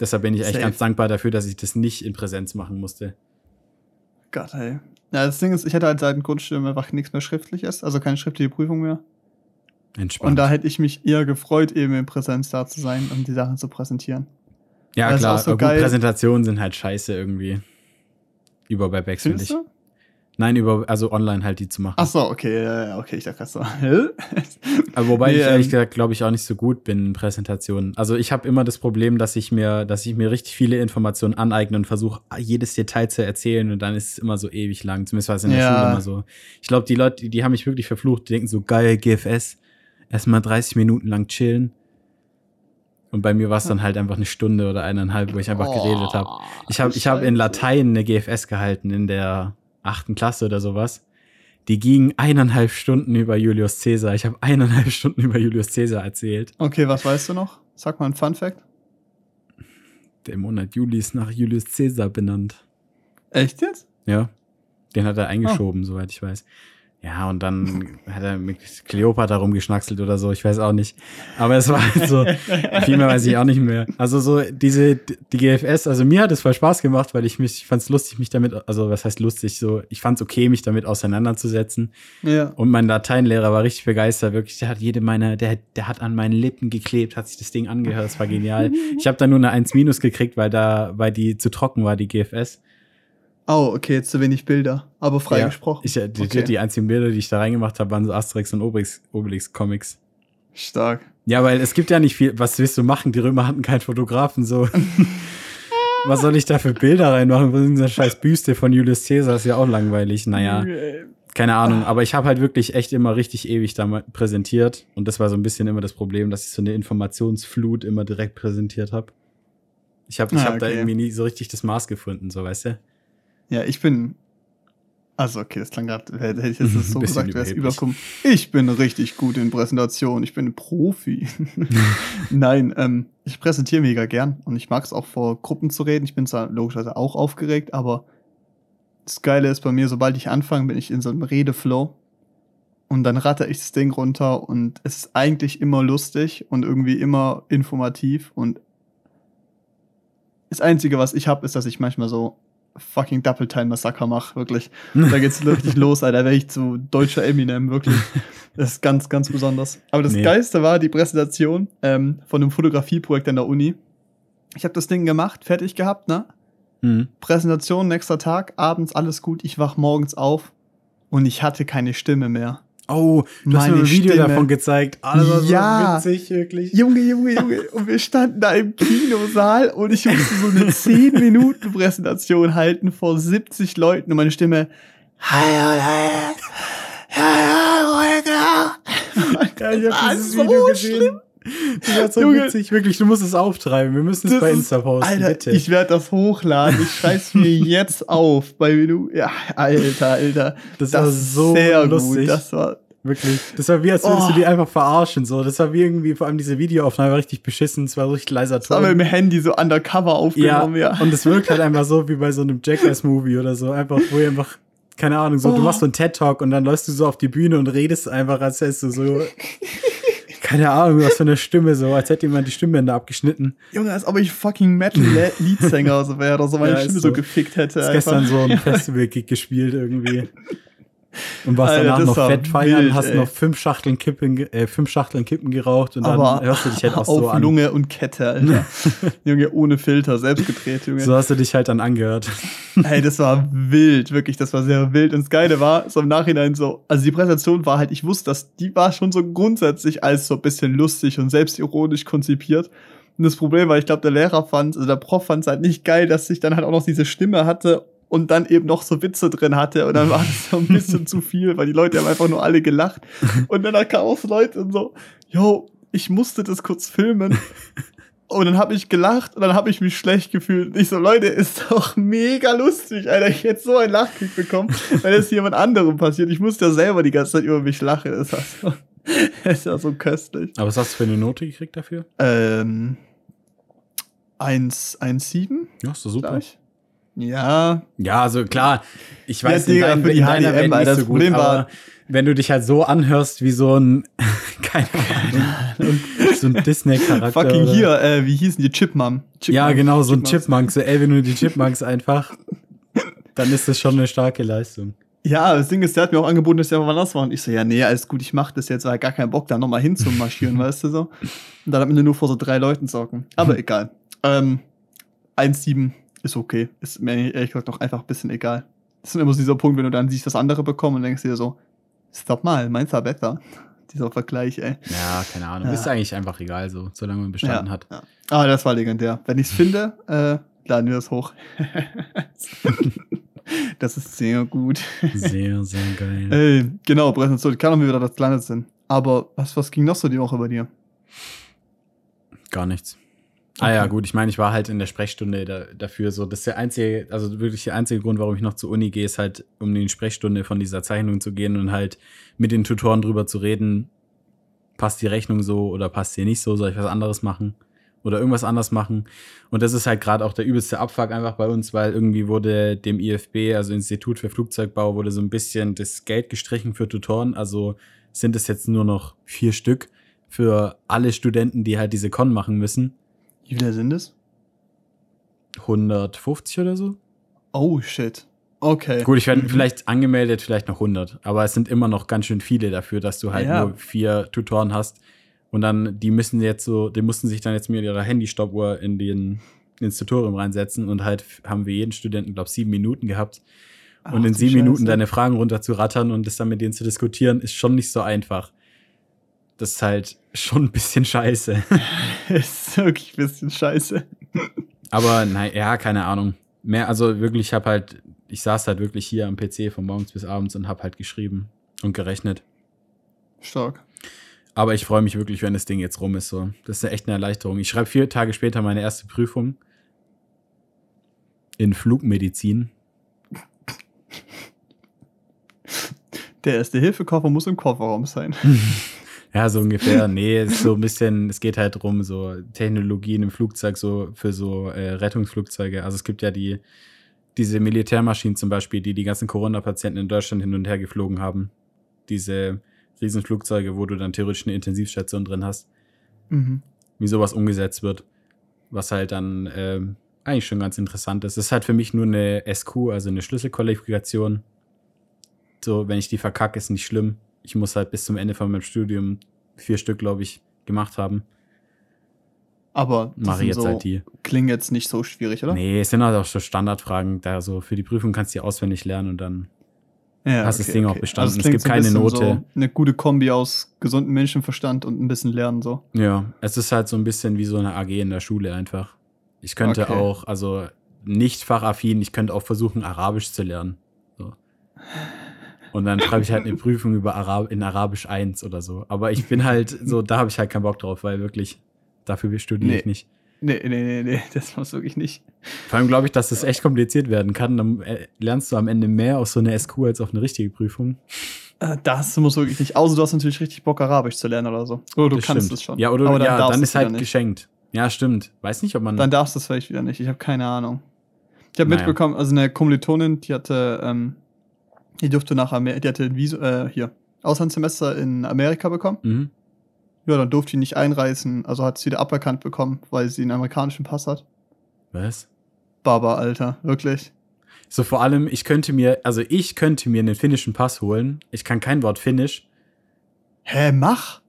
Deshalb bin ich echt Safe. ganz dankbar dafür, dass ich das nicht in Präsenz machen musste. Gott, ey. Ja, das Ding ist, ich hatte halt seit dem Grundstudium einfach nichts mehr Schriftliches, also keine schriftliche Prüfung mehr. Entspannt. Und da hätte ich mich eher gefreut, eben in Präsenz da zu sein und die Sachen zu präsentieren. ja, das klar, so. Präsentationen sind halt scheiße irgendwie. Über Webex finde Findest ich. du? Nein, über, also online halt die zu machen. Ach so, okay, okay, ich dachte gerade so. [LAUGHS] Aber wobei Nee, ich ehrlich ähm, gesagt, glaube ich, auch nicht so gut bin in Präsentationen. Also ich habe immer das Problem, dass ich mir, dass ich mir richtig viele Informationen aneigne und versuche, jedes Detail zu erzählen und dann ist es immer so ewig lang. Zumindest war es in der Ja. Schule immer so. Ich glaube, die Leute, die, die haben mich wirklich verflucht, die denken so, geil, GFS, erstmal 30 Minuten lang chillen. Und bei mir war es dann halt einfach eine Stunde oder eineinhalb, wo ich einfach geredet habe. Ich habe ich hab in Oh. Latein eine GFS gehalten in der achten Klasse oder sowas. Die ging eineinhalb Stunden über Julius Caesar. Ich habe eineinhalb Stunden über Julius Caesar erzählt. Okay, was weißt du noch? Sag mal ein Fun Fact. Der Monat Juli ist nach Julius Caesar benannt. Echt jetzt? Ja. Den hat er Ah. eingeschoben, soweit ich weiß. Ja, und dann hat er mit Cleopatra rumgeschnackselt oder so, ich weiß auch nicht. Aber es war halt so, viel mehr weiß ich auch nicht mehr. Also so diese, die GFS, also mir hat es voll Spaß gemacht, weil ich mich, ich fand es lustig, mich damit, also was heißt lustig, so, ich fand es okay, mich damit auseinanderzusetzen. Ja. Und mein Lateinlehrer war richtig begeistert, wirklich. Der hat jede meiner, der, der hat an meinen Lippen geklebt, hat sich das Ding angehört, das war genial. Ich habe da nur eine 1 minus gekriegt, weil da, weil die zu trocken war, die GFS. Oh, okay, jetzt zu wenig Bilder, aber frei Ja, gesprochen. Ich, die, Okay. die einzigen Bilder, die ich da reingemacht habe, waren so Asterix und Obelix, Obelix Comics. Stark. Ja, weil es gibt ja nicht viel, was willst du machen? Die Römer hatten keinen Fotografen, so. [LAUGHS] was soll ich da für Bilder reinmachen? Was ist denn so eine scheiß Büste von Julius Caesar? Ist ja auch langweilig. Naja, keine Ahnung. Aber ich habe halt wirklich echt immer richtig ewig da präsentiert. Und das war so ein bisschen immer das Problem, dass ich so eine Informationsflut immer direkt präsentiert habe. Ich habe ich Ah, hab da okay. irgendwie nie so richtig das Maß gefunden, so weißt du? Ja, ich bin. Also, okay, das klang gerade, hätte ich jetzt das so gesagt, wäre es überkommen. Ich bin richtig gut in Präsentation, ich bin ein Profi. [LAUGHS] Nein, ähm, ich präsentiere mega gern und ich mag es auch vor Gruppen zu reden. Ich bin zwar logischerweise auch aufgeregt, aber das Geile ist bei mir, sobald ich anfange, bin ich in so einem Redeflow und dann ratter ich das Ding runter und es ist eigentlich immer lustig und irgendwie immer informativ und das Einzige, was ich habe, ist, dass ich manchmal so fucking Double Time Massaker mache, wirklich. [LAUGHS] Da geht's richtig los, Alter. Wäre ich zu deutscher Eminem, wirklich. Das ist ganz, ganz besonders. Aber das Nee. Geilste war die Präsentation ähm, von einem Fotografieprojekt an der Uni. Ich habe das Ding gemacht, fertig gehabt, ne? Mhm. Präsentation, nächster Tag, abends alles gut. Ich wach morgens auf und ich hatte keine Stimme mehr. Oh, du hast mir Meine ein Video Stimme. davon gezeigt. Ah, das war Ja. so witzig, wirklich. Junge, Junge, Junge. Und wir standen da im Kinosaal und ich musste so eine 10-Minuten-Präsentation halten vor 70 Leuten und meine Stimme. Ja, ich Das hab war dieses so Video gesehen. schlimm. [LAUGHS] Das war so Junge. witzig, wirklich. Du musst es auftreiben. Wir müssen es Das bei Insta posten, Alter, bitte. ich werde das hochladen. Ich schrei's mir [LAUGHS] jetzt auf. Bei du, ja, Alter, Alter. Das war so lustig. Das war, wirklich. Das war wie, als würdest Oh. du die einfach verarschen. So. Das war wie irgendwie, vor allem diese Videoaufnahme war richtig beschissen. Es war so richtig leiser das haben wir Ton. im Handy so undercover Ja, aufgenommen, ja. und es wirkt halt einfach so wie bei so einem Jackass-Movie oder so. Einfach, wo ihr einfach, keine Ahnung, so, du Oh. machst so einen TED-Talk und dann läufst du so auf die Bühne und redest einfach, als hättest du so, keine Ahnung, was für eine Stimme, so, als hätte jemand die Stimmbänder abgeschnitten. Junge, als ob ich fucking Metal-Leadsänger so wäre oder so meine Ja, Stimme so. so. gefickt hätte. Ist einfach. gestern so ein [LAUGHS] Festival-Gig gespielt irgendwie. Und warst Alter, danach noch fett feiern, wild, hast ey. noch fünf Schachteln Kippen, äh, fünf Schachteln Kippen geraucht und Aber dann hörst du dich halt auch [LAUGHS] auf so an. Lunge und Kette, Alter. [LAUGHS] Junge, ohne Filter, selbst gedreht, Junge. So hast du dich halt dann angehört. [LAUGHS] Hey, das war wild, wirklich, das war sehr wild. Und das Geile war, so im Nachhinein so, also die Präsentation war halt, ich wusste, dass die war schon so grundsätzlich als so ein bisschen lustig und selbstironisch konzipiert. Und das Problem war, ich glaube, der Lehrer fand, also der Prof fand es halt nicht geil, dass ich dann halt auch noch diese Stimme hatte und dann eben noch so Witze drin hatte. Und dann war das so ein bisschen zu viel, weil die Leute haben einfach nur alle gelacht. Und dann kamen auch so Leute und so, yo, ich musste das kurz filmen. Und dann habe ich gelacht und dann habe ich mich schlecht gefühlt. Ich so, Leute, ist doch mega lustig, Alter. Ich hätte so einen Lachkick bekommen, wenn es jemand anderem passiert. Ich musste ja selber die ganze Zeit über mich lachen. Das war so, [LAUGHS] das ist ja so köstlich. Aber was hast du für eine Note gekriegt dafür? Ähm, 1, 1,7? Ja, ist doch super. glaub ich. Ja, Ja, also klar, ich weiß, Ja, Digga, in, dein, für die HDM, Welt nicht Alter, so das gut, Problem war- aber wenn du dich halt so anhörst wie so ein, [LAUGHS] keine Ahnung, so ein Disney-Charakter. fucking oder- hier, äh, wie hießen die? Chipmum. Chipmunk. Ja, genau, so ein Chipmunks. Chipmunk. So, ey, wenn du die Chipmunks einfach, dann ist das schon eine starke Leistung. Ja, das Ding ist, der hat mir auch angeboten, dass ich einfach mal das. Und ich so, ja, nee, alles gut, ich mach das jetzt, weil gar keinen Bock, da nochmal hinzumarschieren, [LAUGHS] weißt du so. Und dann am Ende nur vor so drei Leuten zocken. Aber [LAUGHS] egal. Ähm, 1,7 ist okay. Ist mir ehrlich gesagt auch einfach ein bisschen egal. Das ist immer so dieser Punkt, wenn du dann siehst, was andere bekommen und denkst dir so, stopp mal, meins war besser. [LAUGHS] Dieser Vergleich, ey. Ja, keine Ahnung. Ja. Ist eigentlich einfach egal so, solange man bestanden hat. Ja. Ah, das war legendär. Wenn ich's finde, äh, laden wir das hoch. [LAUGHS] das ist sehr gut. Sehr, sehr geil. [LAUGHS] Ey, genau, Präsentation. Kann auch mal wieder das gelandet sind. Aber was, was ging noch so die Woche bei dir? Gar nichts. Ah ja, Okay. gut, ich meine, ich war halt in der Sprechstunde da, dafür so. Das ist der einzige, also wirklich der einzige Grund, warum ich noch zur Uni gehe, ist halt, um in die Sprechstunde von dieser Zeichnung zu gehen und halt mit den Tutoren drüber zu reden, passt die Rechnung so oder passt die nicht so, soll ich was anderes machen oder irgendwas anders machen. Und das ist halt gerade auch der übelste Abfuck einfach bei uns, weil irgendwie wurde dem IFB, also Institut für Flugzeugbau, wurde so ein bisschen das Geld gestrichen für Tutoren. Also sind es jetzt nur noch vier Stück für alle Studenten, die halt diese Con machen müssen. Wie viele sind es? 150 oder so. Oh, shit. Okay. Gut, ich werde Mhm. vielleicht angemeldet, vielleicht noch 100. Aber es sind immer noch ganz schön viele dafür, dass du halt Ja. nur vier Tutoren hast. Und dann, die müssen jetzt so, die mussten sich dann jetzt mit ihrer Handy-Stoppuhr in den ins Tutorium reinsetzen und halt haben wir jeden Studenten, glaube sieben Minuten gehabt. Ach, und in sieben Minuten Scheiße. deine Fragen runterzurattern und das dann mit denen zu diskutieren, ist schon nicht so einfach. Das ist halt schon ein bisschen scheiße. [LAUGHS] ist wirklich ein bisschen scheiße. Aber nein, ja, keine Ahnung. Mehr, also wirklich, ich habe halt, ich saß halt wirklich hier am PC von morgens bis abends und habe halt geschrieben und gerechnet. Stark. Aber ich freue mich wirklich, wenn das Ding jetzt rum ist. So. Das ist echt eine Erleichterung. Ich schreibe vier Tage später meine erste Prüfung in Flugmedizin. Der erste Hilfekoffer muss im Kofferraum sein. [LAUGHS] Ja, so ungefähr. Nee, ist so ein bisschen, es geht halt drum, so Technologien im Flugzeug, so für so äh, Rettungsflugzeuge. Also es gibt ja die, diese Militärmaschinen zum Beispiel, die die ganzen Corona-Patienten in Deutschland hin und her geflogen haben. Diese Riesenflugzeuge, wo du dann theoretisch eine Intensivstation drin hast. Mhm. wie sowas umgesetzt wird. Was halt dann ähm, eigentlich schon ganz interessant ist. Es ist halt für mich nur eine SQ, also eine Schlüsselqualifikation. So, wenn ich die verkacke, ist nicht schlimm. Ich muss halt bis zum Ende von meinem Studium vier Stück, glaube ich, gemacht haben. Aber Mache jetzt so, halt die. klingen jetzt nicht so schwierig, oder? Nee, es sind halt auch so Standardfragen. Da so für die Prüfung kannst du die auswendig lernen und dann. Ja, Hast das Ding auch bestanden. Es klingt gibt ein keine Note. So eine gute Kombi aus gesundem Menschenverstand und ein bisschen Lernen so. Ja, es ist halt so ein bisschen wie so eine AG in der Schule einfach. Ich könnte Okay. auch, also nicht fachaffin, ich könnte auch versuchen, Arabisch zu lernen. So. Und dann schreibe ich halt eine Prüfung über Arab in Arabisch 1 oder so. Aber ich bin halt so, da habe ich halt keinen Bock drauf, weil wirklich, dafür studiere ich Nee. nicht. Nee, nee, nee, nee, das muss wirklich nicht. Vor allem glaube ich, dass das echt kompliziert werden kann. Dann äh, lernst du am Ende mehr auf so eine SQ als auf eine richtige Prüfung. Äh, Das muss wirklich nicht. Außer du hast natürlich richtig Bock, Arabisch zu lernen oder so. Oder du Das kannst stimmt. es schon. Ja, oder Aber dann, ja, dann ist halt geschenkt. Ja, stimmt. Weiß nicht, ob man. Dann darfst du es vielleicht wieder nicht. Ich habe keine Ahnung. Ich habe Naja. mitbekommen, also eine Kommilitonin, die hatte, ähm, die durfte nach Amerika, die hatte ein Visum, äh, hier, Auslandssemester in Amerika bekommen. mhm. Ja, dann durfte die nicht einreisen, also hat sie wieder aberkannt bekommen, weil sie einen amerikanischen Pass hat. Was? Baba, Alter, wirklich. So vor allem, ich könnte mir, also ich könnte mir einen finnischen Pass holen. Ich kann kein Wort Finnisch. Hä, mach?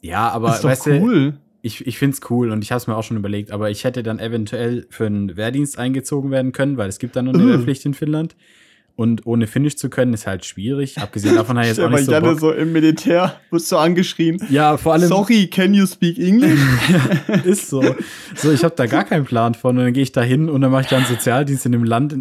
Ja, aber ist doch weißt du, cool. ich, ich find's cool und ich habe es mir auch schon überlegt, aber ich hätte dann eventuell für einen Wehrdienst eingezogen werden können, weil es gibt dann noch eine Uh. Wehrpflicht in Finnland. Und ohne Finnisch zu können, ist halt schwierig. Abgesehen davon habe ich jetzt auch nicht so Janne Bock. so im Militär, wirst du angeschrien. Ja, vor allem Sorry, can you speak English? [LAUGHS] ist so. So, ich habe da gar keinen Plan von und dann gehe ich da hin und dann mache ich dann Sozialdienst in dem Land.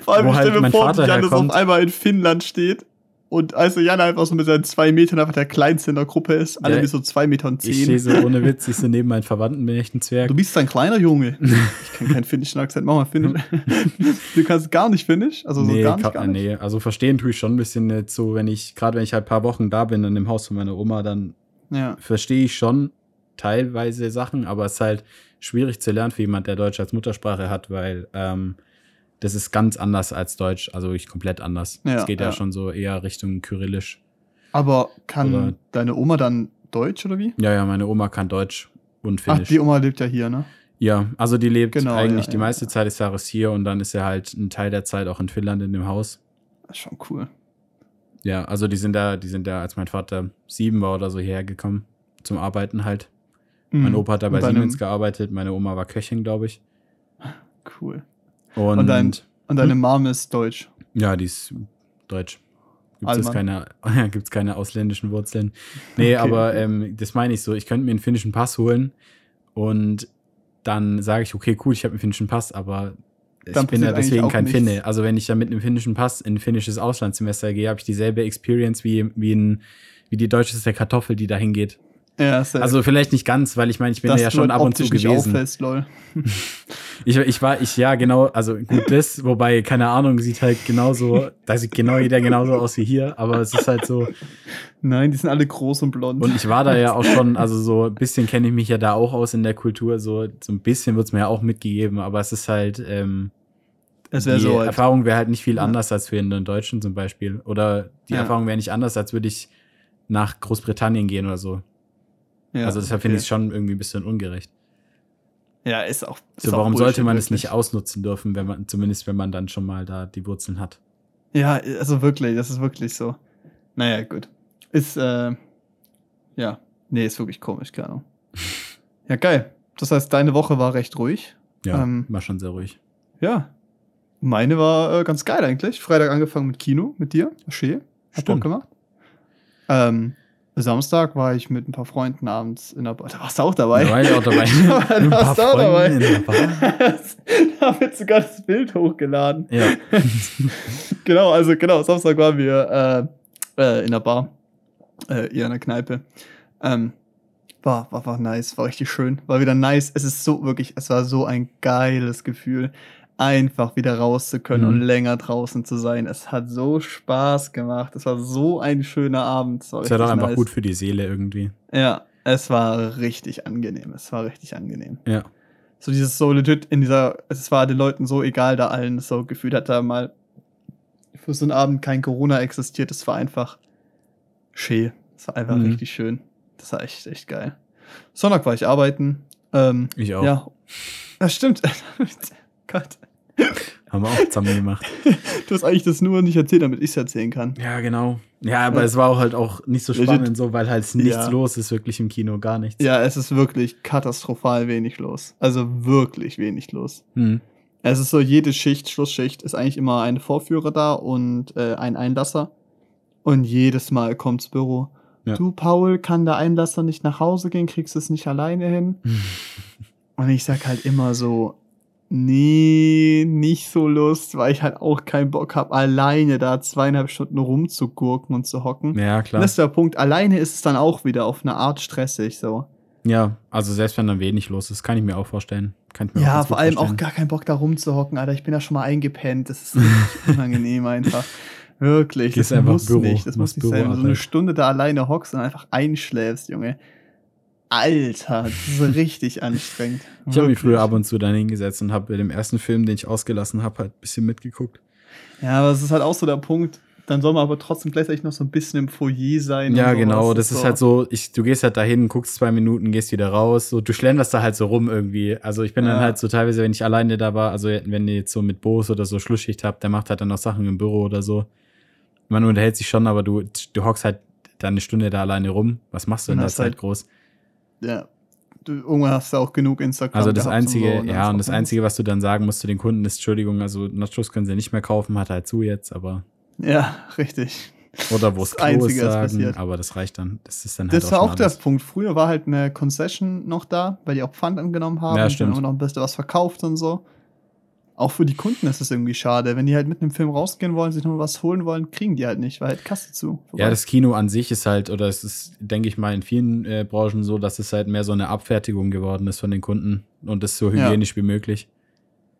Vor allem, Wo ich stell halt mir mein vor, Vater Janne so auf herkommt. einmal in Finnland steht Und also Jan einfach so mit seinen zwei Metern einfach der Kleinste in der Gruppe ist. Alle Ja, mit so zwei Metern Ich stehe zehn. so ohne Witz, [LAUGHS] ich so neben meinen Verwandten, bin echt ein Zwerg. Du bist ein kleiner Junge. [LAUGHS] Ich kann keinen finnischen Akzent. Mach mal Finnisch. [LAUGHS] Du kannst gar nicht Finnisch? Also so nee, gar nicht, gar nicht? nee, also verstehen tue ich schon ein bisschen jetzt so, wenn ich, gerade wenn ich halt ein paar Wochen da bin in dem Haus von meiner Oma, dann Ja. verstehe ich schon teilweise Sachen, aber es ist halt schwierig zu lernen für jemand, der Deutsch als Muttersprache hat, weil ähm, das ist ganz anders als Deutsch, also ich komplett anders. Ja, es geht ja. ja. schon so eher Richtung Kyrillisch. Aber kann Oder- deine Oma dann Deutsch oder wie? Ja, ja, meine Oma kann Deutsch und Ach, Finnisch. die Oma lebt ja hier, ne? ja, also die lebt Genau, eigentlich ja, die ja, meiste ja. Zeit des Jahres hier und dann ist er halt ein Teil der Zeit auch in Finnland in dem Haus. Das ist schon cool. Ja, also die sind da, die sind da, als mein Vater sieben war oder so hierher gekommen zum Arbeiten halt. Mein Mhm. Opa hat da bei deine- Siemens gearbeitet, meine Oma war Köchin, glaube ich. Cool. Und, Und dein- Und deine Hm? Mom ist deutsch. ja, die ist deutsch. Gibt es keine, [LAUGHS] gibt's keine ausländischen Wurzeln. Nee, Okay. aber ähm, das meine ich so. Ich könnte mir einen finnischen Pass holen und dann sage ich, okay, cool, ich habe einen finnischen Pass, aber ich Dann bin ja deswegen kein nichts. Finne. Also wenn ich dann mit einem finnischen Pass in ein finnisches Auslandssemester gehe, habe ich dieselbe Experience wie, wie, ein, wie die deutscheste Kartoffel, die da hingeht. Ja. Also vielleicht nicht ganz, weil ich meine, ich bin Dass ja schon ab und zu gewesen. auffällst, lol. [LAUGHS] Ich, ich war, ich, ja, genau, also gut, das, wobei, keine Ahnung, sieht halt genauso, da sieht genau jeder genauso aus wie hier, aber es ist halt so, Nein, die sind alle groß und blond. und ich war da ja auch schon, also so ein bisschen kenne ich mich ja da auch aus in der Kultur, so, so ein bisschen wird's mir ja auch mitgegeben, aber es ist halt, ähm, es die wäre so halt. Erfahrung wäre halt nicht viel anders als für in den Deutschen zum Beispiel, oder die Ja. Erfahrung wäre nicht anders, als würde ich nach Großbritannien gehen oder so. Ja, also deshalb finde ich es schon irgendwie ein bisschen ungerecht. Ja, ist auch. Ist So, warum sollte man es wirklich. nicht ausnutzen dürfen, wenn man, zumindest wenn man dann schon mal da die Wurzeln hat? Ja, also wirklich, das ist wirklich so. Naja, gut. Ist, äh, ja. Nee, ist wirklich komisch, keine Ahnung. Ja, geil. Das heißt, deine Woche war recht ruhig. Ja, Ähm, war schon sehr ruhig. Ja. Meine war äh, ganz geil eigentlich. Freitag angefangen mit Kino, mit dir. Schön. Hat Bock gemacht. Ähm, Samstag war ich mit ein paar Freunden abends in der Bar. Da warst du auch dabei. Da war ich auch dabei. [LAUGHS] da Ein paar warst du auch dabei. Freunde in der Bar. [LAUGHS] da wird sogar das Bild hochgeladen. Ja. [LAUGHS] genau, also genau, Samstag waren wir äh, äh, in der Bar, äh, eher in der Kneipe. Ähm, war, war, war nice, war richtig schön, war wieder nice. Es ist so wirklich, es war so ein geiles Gefühl, einfach wieder raus zu können Mhm. und länger draußen zu sein. Es hat so Spaß gemacht. Es war so ein schöner Abend. Es war doch einfach nice. gut für die Seele irgendwie. Ja, es war richtig angenehm. Es war richtig angenehm Ja. so dieses so legit in dieser, es war den Leuten so egal, da allen so gefühlt hat da mal für so einen Abend kein Corona existiert. Es war einfach schön. Es war einfach Mhm. richtig schön. Das war echt, echt geil. Sonntag war ich arbeiten. Ähm, Ich auch. ja, das stimmt. [LAUGHS] Gott, [LAUGHS] Haben wir auch zusammen gemacht. [LAUGHS] du hast eigentlich das nur nicht erzählt, damit ich es erzählen kann. Ja, genau. Ja, aber Ja. es war auch halt auch nicht so spannend, so, weil halt nichts Ja. los ist wirklich im Kino, gar nichts. Ja, es ist wirklich katastrophal wenig los. Also wirklich wenig los. Hm. Es ist so, jede Schicht, Schlussschicht, ist eigentlich immer ein Vorführer da und äh, ein Einlasser. Und jedes Mal kommt's Büro. Ja. Du, Paul, kann der Einlasser nicht nach Hause gehen? Kriegst es nicht alleine hin? [LAUGHS] Und ich sag halt immer so, nee, nicht so Lust, weil ich halt auch keinen Bock hab, alleine da zweieinhalb Stunden rumzugurken und zu hocken. Ja, klar. Das ist der Punkt. Alleine ist es dann auch wieder auf eine Art stressig, so. Ja, also selbst wenn dann wenig los ist, kann ich mir auch vorstellen. Kann ich mir auch Ja, vor allem auch vorstellen. gar keinen Bock da rumzuhocken, Alter. Ich bin da schon mal eingepennt. Das ist [LAUGHS] unangenehm einfach. Wirklich. Gehst das einfach muss Büro, nicht. Das muss nicht sein. Wenn du so eine. Stunde da alleine hockst und einfach einschläfst, Junge. Alter, das ist richtig anstrengend. Ich habe mich früher ab und zu dann hingesetzt und habe bei dem ersten Film, den ich ausgelassen habe, halt ein bisschen mitgeguckt. Ja, aber es ist halt auch so der Punkt. Dann soll man aber trotzdem gleichzeitig noch so ein bisschen im Foyer sein. Ja, genau. Das ist halt so, ich, du gehst halt dahin, guckst zwei Minuten, gehst wieder raus. So, du schlenderst da halt so rum irgendwie. Also ich bin dann Ja. halt so teilweise, wenn ich alleine da war, also wenn ihr jetzt so mit Boos oder so Schlussschicht habt, der macht halt dann noch Sachen im Büro oder so. Man unterhält sich schon, aber du, du hockst halt dann eine Stunde da alleine rum. Was machst du in der Zeit halt groß? Ja. Du, irgendwann hast du auch genug Instagram. Also das gehabt und Einzige, so, dann ja, und das. Einzige, was du dann sagen musst zu den Kunden ist, Entschuldigung, also Nachos können sie nicht mehr kaufen, hat halt zu jetzt, aber Ja, richtig. oder wo es Einzige, sagen, passiert. aber das reicht dann. Das ist dann halt Das war auch der. Punkt. Früher war halt eine Concession noch da, weil die auch Pfand angenommen haben. Ja, und stimmt. Immer noch ein bisschen was verkauft und so. Auch für die Kunden ist es irgendwie schade. Wenn die halt mit einem Film rausgehen wollen, sich noch was holen wollen, kriegen die halt nicht, weil halt Kasse zu. Vorbei. Ja, das Kino an sich ist halt, oder es ist, denke ich mal, in vielen äh, Branchen so, dass es halt mehr so eine Abfertigung geworden ist von den Kunden und das so hygienisch ja. wie möglich.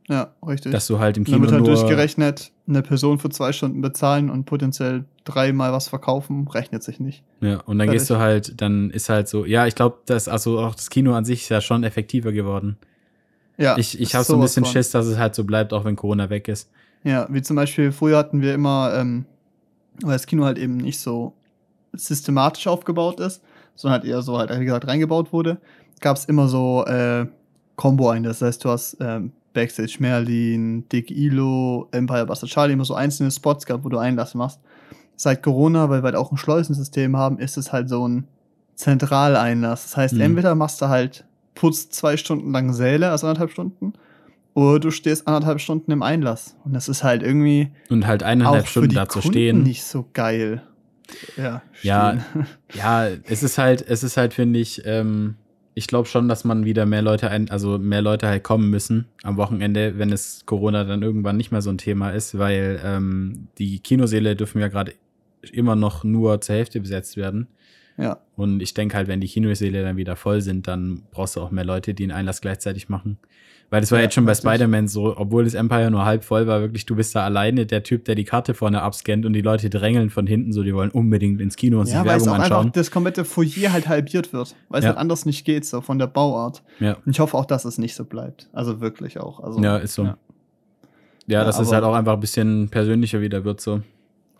Ja, richtig. Dass du halt im Kino Damit halt durchgerechnet, eine Person für zwei Stunden bezahlen und potenziell dreimal was verkaufen, rechnet sich nicht. Ja, und dann Fertig. gehst du halt, dann ist halt so, ja, ich glaube, dass also auch das Kino an sich ist ja schon effektiver geworden. Ja. Ich, ich habe so ein bisschen von. Schiss, dass es halt so bleibt, auch wenn Corona weg ist. Ja, wie zum Beispiel, früher hatten wir immer, ähm, weil das Kino halt eben nicht so systematisch aufgebaut ist, sondern halt eher so halt, wie gesagt, reingebaut wurde, gab es immer so äh, Combo ein. Das heißt, du hast ähm, Backstage Merlin, Dick Ilo, Empire Buster Charlie immer so einzelne Spots gehabt, wo du Einlass machst. Seit Corona, weil wir halt auch ein Schleusensystem haben, ist es halt so ein Zentraleinlass. Das heißt, mhm. entweder machst du halt, putzt zwei Stunden lang Säle, also anderthalb Stunden, oder du stehst anderthalb Stunden im Einlass. Und das ist halt irgendwie. Und halt eineinhalb Stunden da zu stehen. nicht so geil. Ja, ja, [LAUGHS] ja, es ist halt, es ist halt, finde ich, ähm, ich glaube schon, dass man wieder mehr Leute ein, also mehr Leute halt kommen müssen am Wochenende, wenn es Corona dann irgendwann nicht mehr so ein Thema ist, weil ähm, die Kinoseele dürfen ja gerade immer noch nur zur Hälfte besetzt werden. Ja. Und ich denke halt, wenn die Kinoseele dann wieder voll sind, dann brauchst du auch mehr Leute, die einen Einlass gleichzeitig machen. Weil das war ja, jetzt schon bei Spider-Man so, obwohl das Empire nur halb voll war, wirklich, du bist da alleine, der Typ, der die Karte vorne abscannt und die Leute drängeln von hinten so, die wollen unbedingt ins Kino und ja, sich Werbung anschauen. Einfach das komplette Foyer halt halbiert wird, weil es ja. halt anders nicht geht, so von der Bauart. Ja. Und ich hoffe auch, dass es nicht so bleibt. Also wirklich auch. Also, ja, ist so. Ja, ja dass es halt auch einfach ein bisschen persönlicher wieder wird, so.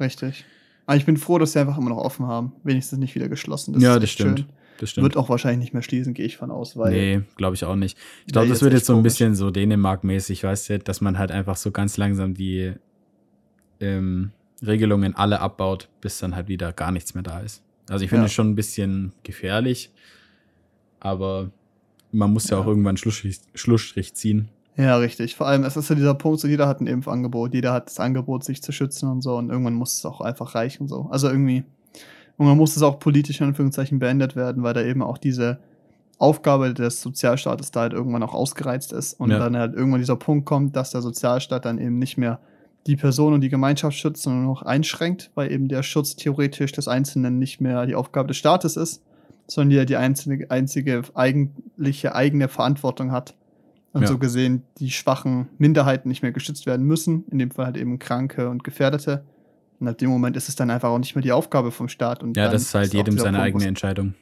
Richtig. Aber ich bin froh, dass sie einfach immer noch offen haben. Wenigstens nicht wieder geschlossen. Das ja, das stimmt. Schön. Das stimmt. Wird auch wahrscheinlich nicht mehr schließen, gehe ich von aus. Weil nee, glaube ich auch nicht. Ich glaube, das wird jetzt so ein bisschen so Dänemark-mäßig, weißt du, dass man halt einfach so ganz langsam die ähm, Regelungen alle abbaut, bis dann halt wieder gar nichts mehr da ist. Also ich finde es schon ein bisschen gefährlich, aber man muss ja, ja auch irgendwann Schlussstrich, Schlussstrich ziehen. Ja, richtig. Vor allem, es ist ja dieser Punkt, so jeder hat ein Impfangebot, jeder hat das Angebot, sich zu schützen und so, und irgendwann muss es auch einfach reichen, so. Also irgendwie und man muss es auch politisch in Anführungszeichen beendet werden, weil da eben auch diese Aufgabe des Sozialstaates da halt irgendwann auch ausgereizt ist und ja. dann halt irgendwann dieser Punkt kommt, dass der Sozialstaat dann eben nicht mehr die Person und die Gemeinschaft schützt, sondern noch einschränkt, weil eben der Schutz theoretisch des Einzelnen nicht mehr die Aufgabe des Staates ist, sondern die, die einzige, einzige eigentliche eigene Verantwortung hat. Und ja. so gesehen die schwachen Minderheiten nicht mehr geschützt werden müssen, in dem Fall halt eben Kranke und Gefährdete, und ab dem Moment ist es dann einfach auch nicht mehr die Aufgabe vom Staat. Und ja, das ist halt jedem seine eigene Entscheidung.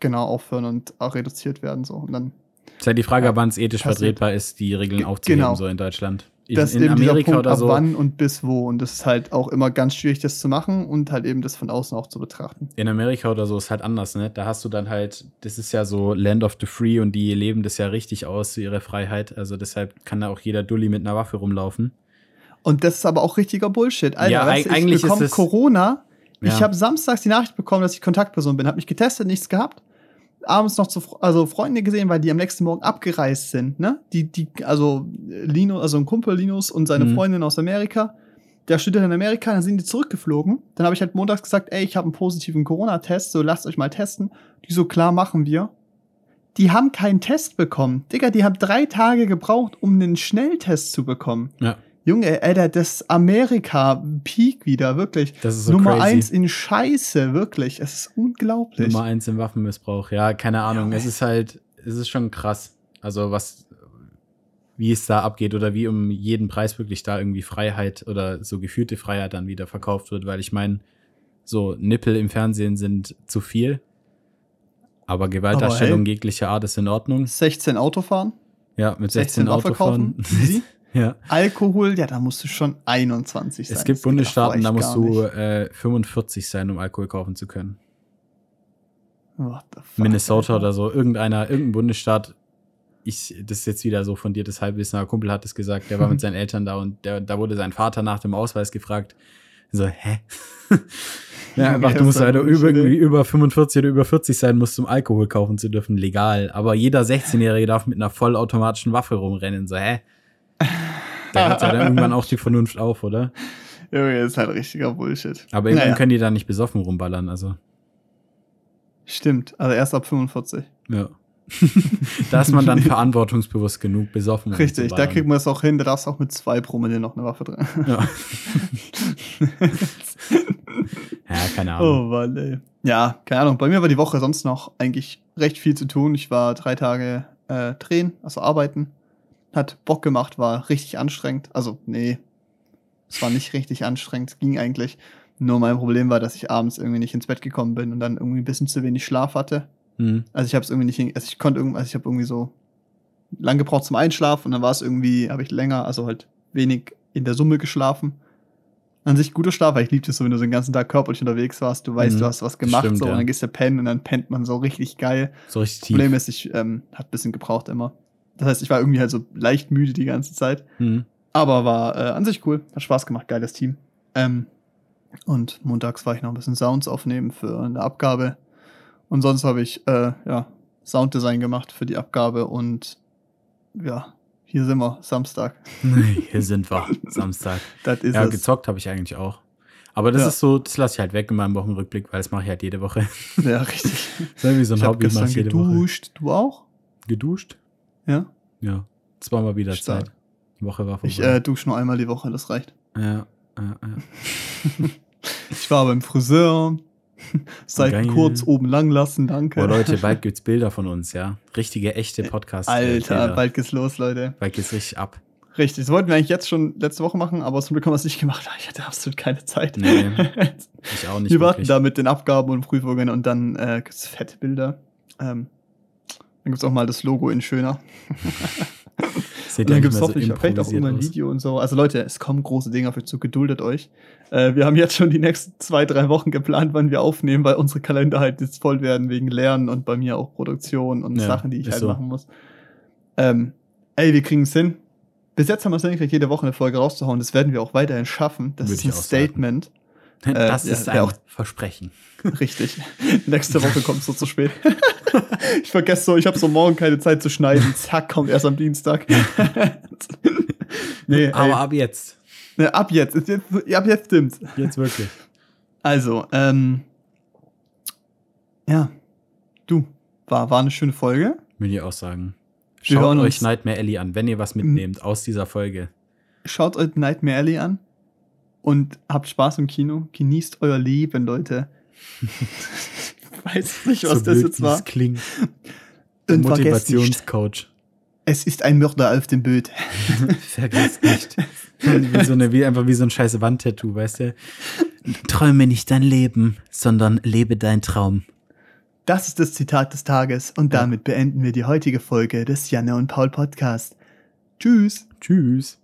Genau, aufhören und auch reduziert werden. So. Und dann, ist halt die Frage, ja, wann es ethisch vertretbar ist, die Regeln aufzunehmen, genau. so in Deutschland. In, das ist eben Amerika Punkt, oder so. wann und bis wo. Und das ist halt auch immer ganz schwierig, das zu machen und halt eben das von außen auch zu betrachten. In Amerika oder so ist halt anders, ne? Da hast du dann halt, das ist ja so Land of the Free und die leben das ja richtig aus, ihre Freiheit. Also deshalb kann da auch jeder Dulli mit einer Waffe rumlaufen. Und das ist aber auch richtiger Bullshit. Alter, ja, weißt, eigentlich ich bekomme Corona. Ja. Ich habe samstags die Nachricht bekommen, dass ich Kontaktperson bin. Habe mich getestet, nichts gehabt. Abends noch zu also Freunde gesehen, weil die am nächsten Morgen abgereist sind. Ne? Die, die, also Lino, also ein Kumpel Linus und seine mhm. Freundin aus Amerika. Der studiert in Amerika, dann sind die zurückgeflogen. Dann habe ich halt montags gesagt, ey, ich habe einen positiven Corona-Test, so lasst euch mal testen. Die so, klar machen wir. Die haben keinen Test bekommen. Digga, die haben drei Tage gebraucht, um einen Schnelltest zu bekommen. Ja. Junge, Alter, das Amerika-Peak wieder, wirklich. Das ist so Nummer crazy. eins in Scheiße, wirklich. Es ist unglaublich. Nummer eins im Waffenmissbrauch, ja, keine Ahnung. Ja, es ist halt, es ist schon krass. Also, was, wie es da abgeht oder wie um jeden Preis wirklich da irgendwie Freiheit oder so gefühlte Freiheit dann wieder verkauft wird, weil ich meine, so Nippel im Fernsehen sind zu viel. Aber Gewaltdarstellung jeglicher Art ist in Ordnung. 16 Autofahren? Ja, mit 16, 16 Autofahren. Ja. Alkohol, ja, da musst du schon 21 sein. Es gibt Bundesstaaten, da musst du äh, 45 sein, um Alkohol kaufen zu können. Fuck, Minnesota oder so, irgendeiner, irgendein Bundesstaat. Ich, das ist jetzt wieder so fundiertes Halbwissen, aber Kumpel hat es gesagt, der war mit [LAUGHS] seinen Eltern da und der, da wurde sein Vater nach dem Ausweis gefragt. So, hä? [LAUGHS] ja, einfach, du musst halt über, irgendwie über 45 oder über 40 sein, musst um Alkohol kaufen zu dürfen, legal. Aber jeder 16-Jährige darf mit einer vollautomatischen Waffe rumrennen. So, hä? Da hört ja dann irgendwann auch die Vernunft auf, oder? Junge, ist halt richtiger Bullshit. Aber irgendwann naja. können die da nicht besoffen rumballern, also. Stimmt, also erst ab 45. Ja. [LAUGHS] da ist man dann [LAUGHS] verantwortungsbewusst genug, besoffen. Richtig, da kriegt man es auch hin, da darfst auch mit zwei Promille noch eine Waffe drin. Ja. [LAUGHS] ja, keine Ahnung. Oh Mann, ey. Ja, keine Ahnung. Bei mir war die Woche sonst noch eigentlich recht viel zu tun. Ich war drei Tage äh, drehen, also arbeiten. Hat Bock gemacht, war richtig anstrengend. Also, nee, es war nicht richtig anstrengend, es ging eigentlich. Nur mein Problem war, dass ich abends irgendwie nicht ins Bett gekommen bin und dann irgendwie ein bisschen zu wenig Schlaf hatte. Hm. Also ich habe es irgendwie nicht, also ich konnte irgendwie, also ich habe irgendwie so lang gebraucht zum Einschlafen und dann war es irgendwie, habe ich länger, also halt wenig in der Summe geschlafen. An sich guter Schlaf, weil ich liebte es so, wenn du so den ganzen Tag körperlich unterwegs warst, du weißt, Mhm. du hast was gemacht, Stimmt, so, ja. und dann gehst du pennen und dann pennt man so richtig geil. So richtig Das tief. Problem ist, ich ähm, hat ein bisschen gebraucht immer. Das heißt, ich war irgendwie halt so leicht müde die ganze Zeit. Hm. Aber war äh, an sich cool. Hat Spaß gemacht, geiles Team. Ähm, und montags war ich noch ein bisschen Sounds aufnehmen für eine Abgabe. Und sonst habe ich äh, ja, Sounddesign gemacht für die Abgabe und ja, hier sind wir, Samstag. [LAUGHS] Hier [LAUGHS] sind wir, Samstag. Das ist Ja, es. gezockt habe ich eigentlich auch. Aber das Ja. ist so, das lasse ich halt weg in meinem Wochenrückblick, weil das mache ich halt jede Woche. Ja, richtig. Das [LAUGHS] ist irgendwie so ein Ich Hobby, mach gestern ich jede Woche. geduscht. Du auch? Geduscht? Ja. Ja. Zweimal wieder Stark. Zeit. Die Woche war vorbei. Ich äh, dusche nur einmal die Woche, das reicht. ja, ja, ja. [LAUGHS] Ich war beim Friseur. [LAUGHS] Seiten kurz oben lang lassen, danke. Boah, Leute, bald [LAUGHS] gibt's Bilder von uns, ja. Richtige, echte podcast Alter, Bilder. bald geht's los, Leute. Bald geht's richtig ab. Richtig, das wollten wir eigentlich jetzt schon letzte Woche machen, aber zum Glück haben wir es nicht gemacht. Ich hatte absolut keine Zeit. Nee, Ich auch nicht wir warten da mit den Abgaben und Prüfungen und dann äh, gibt's fette Bilder. Ähm, dann gibt's auch mal das Logo in schöner. [LAUGHS] Seht dann nicht mehr hoffentlich so vielleicht auch immer ein. Video und so. Also Leute, es kommen große Dinge auf euch zu, geduldet euch. Äh, wir haben jetzt schon die nächsten zwei, drei Wochen geplant, wann wir aufnehmen, weil unsere Kalender halt jetzt voll werden wegen Lernen und bei mir auch Produktion und Ja, Sachen, die ich halt so. machen muss. Ähm, ey, wir kriegen es hin. Bis jetzt haben wir es hingekriegt, jede Woche eine Folge rauszuhauen. Das werden wir auch weiterhin schaffen. Das Würde ist ein auch sagen. Statement. Das äh, ist ja, ein ja, auch- Versprechen. [LAUGHS] Richtig. Nächste Woche kommt es so zu spät. [LAUGHS] ich vergesse so, ich habe so morgen keine Zeit zu schneiden. Zack, kommt erst am Dienstag. [LAUGHS] nee, ey, Aber ab jetzt. ne, ab jetzt. Ab jetzt stimmt's. Jetzt wirklich. Also, ähm. Ja. Du, war, war eine schöne Folge. Würde ich auch sagen. Schaut euch Nightmare Alley an, wenn ihr was mitnehmt aus dieser Folge. Schaut euch Nightmare Alley an. Und habt Spaß im Kino. Genießt euer Leben, Leute. [LAUGHS] Weiß nicht, was so das blöd, jetzt war. wie es klingt. Und Motivationscoach. es ist ein Mörder auf dem Boot. [LAUGHS] Vergiss nicht. wie, so eine, wie einfach wie so ein scheiß Wandtattoo, weißt du? Träume nicht dein Leben, sondern lebe dein Traum. Das ist das Zitat des Tages und damit beenden wir die heutige Folge des Janne und Paul Podcast. Tschüss. Tschüss.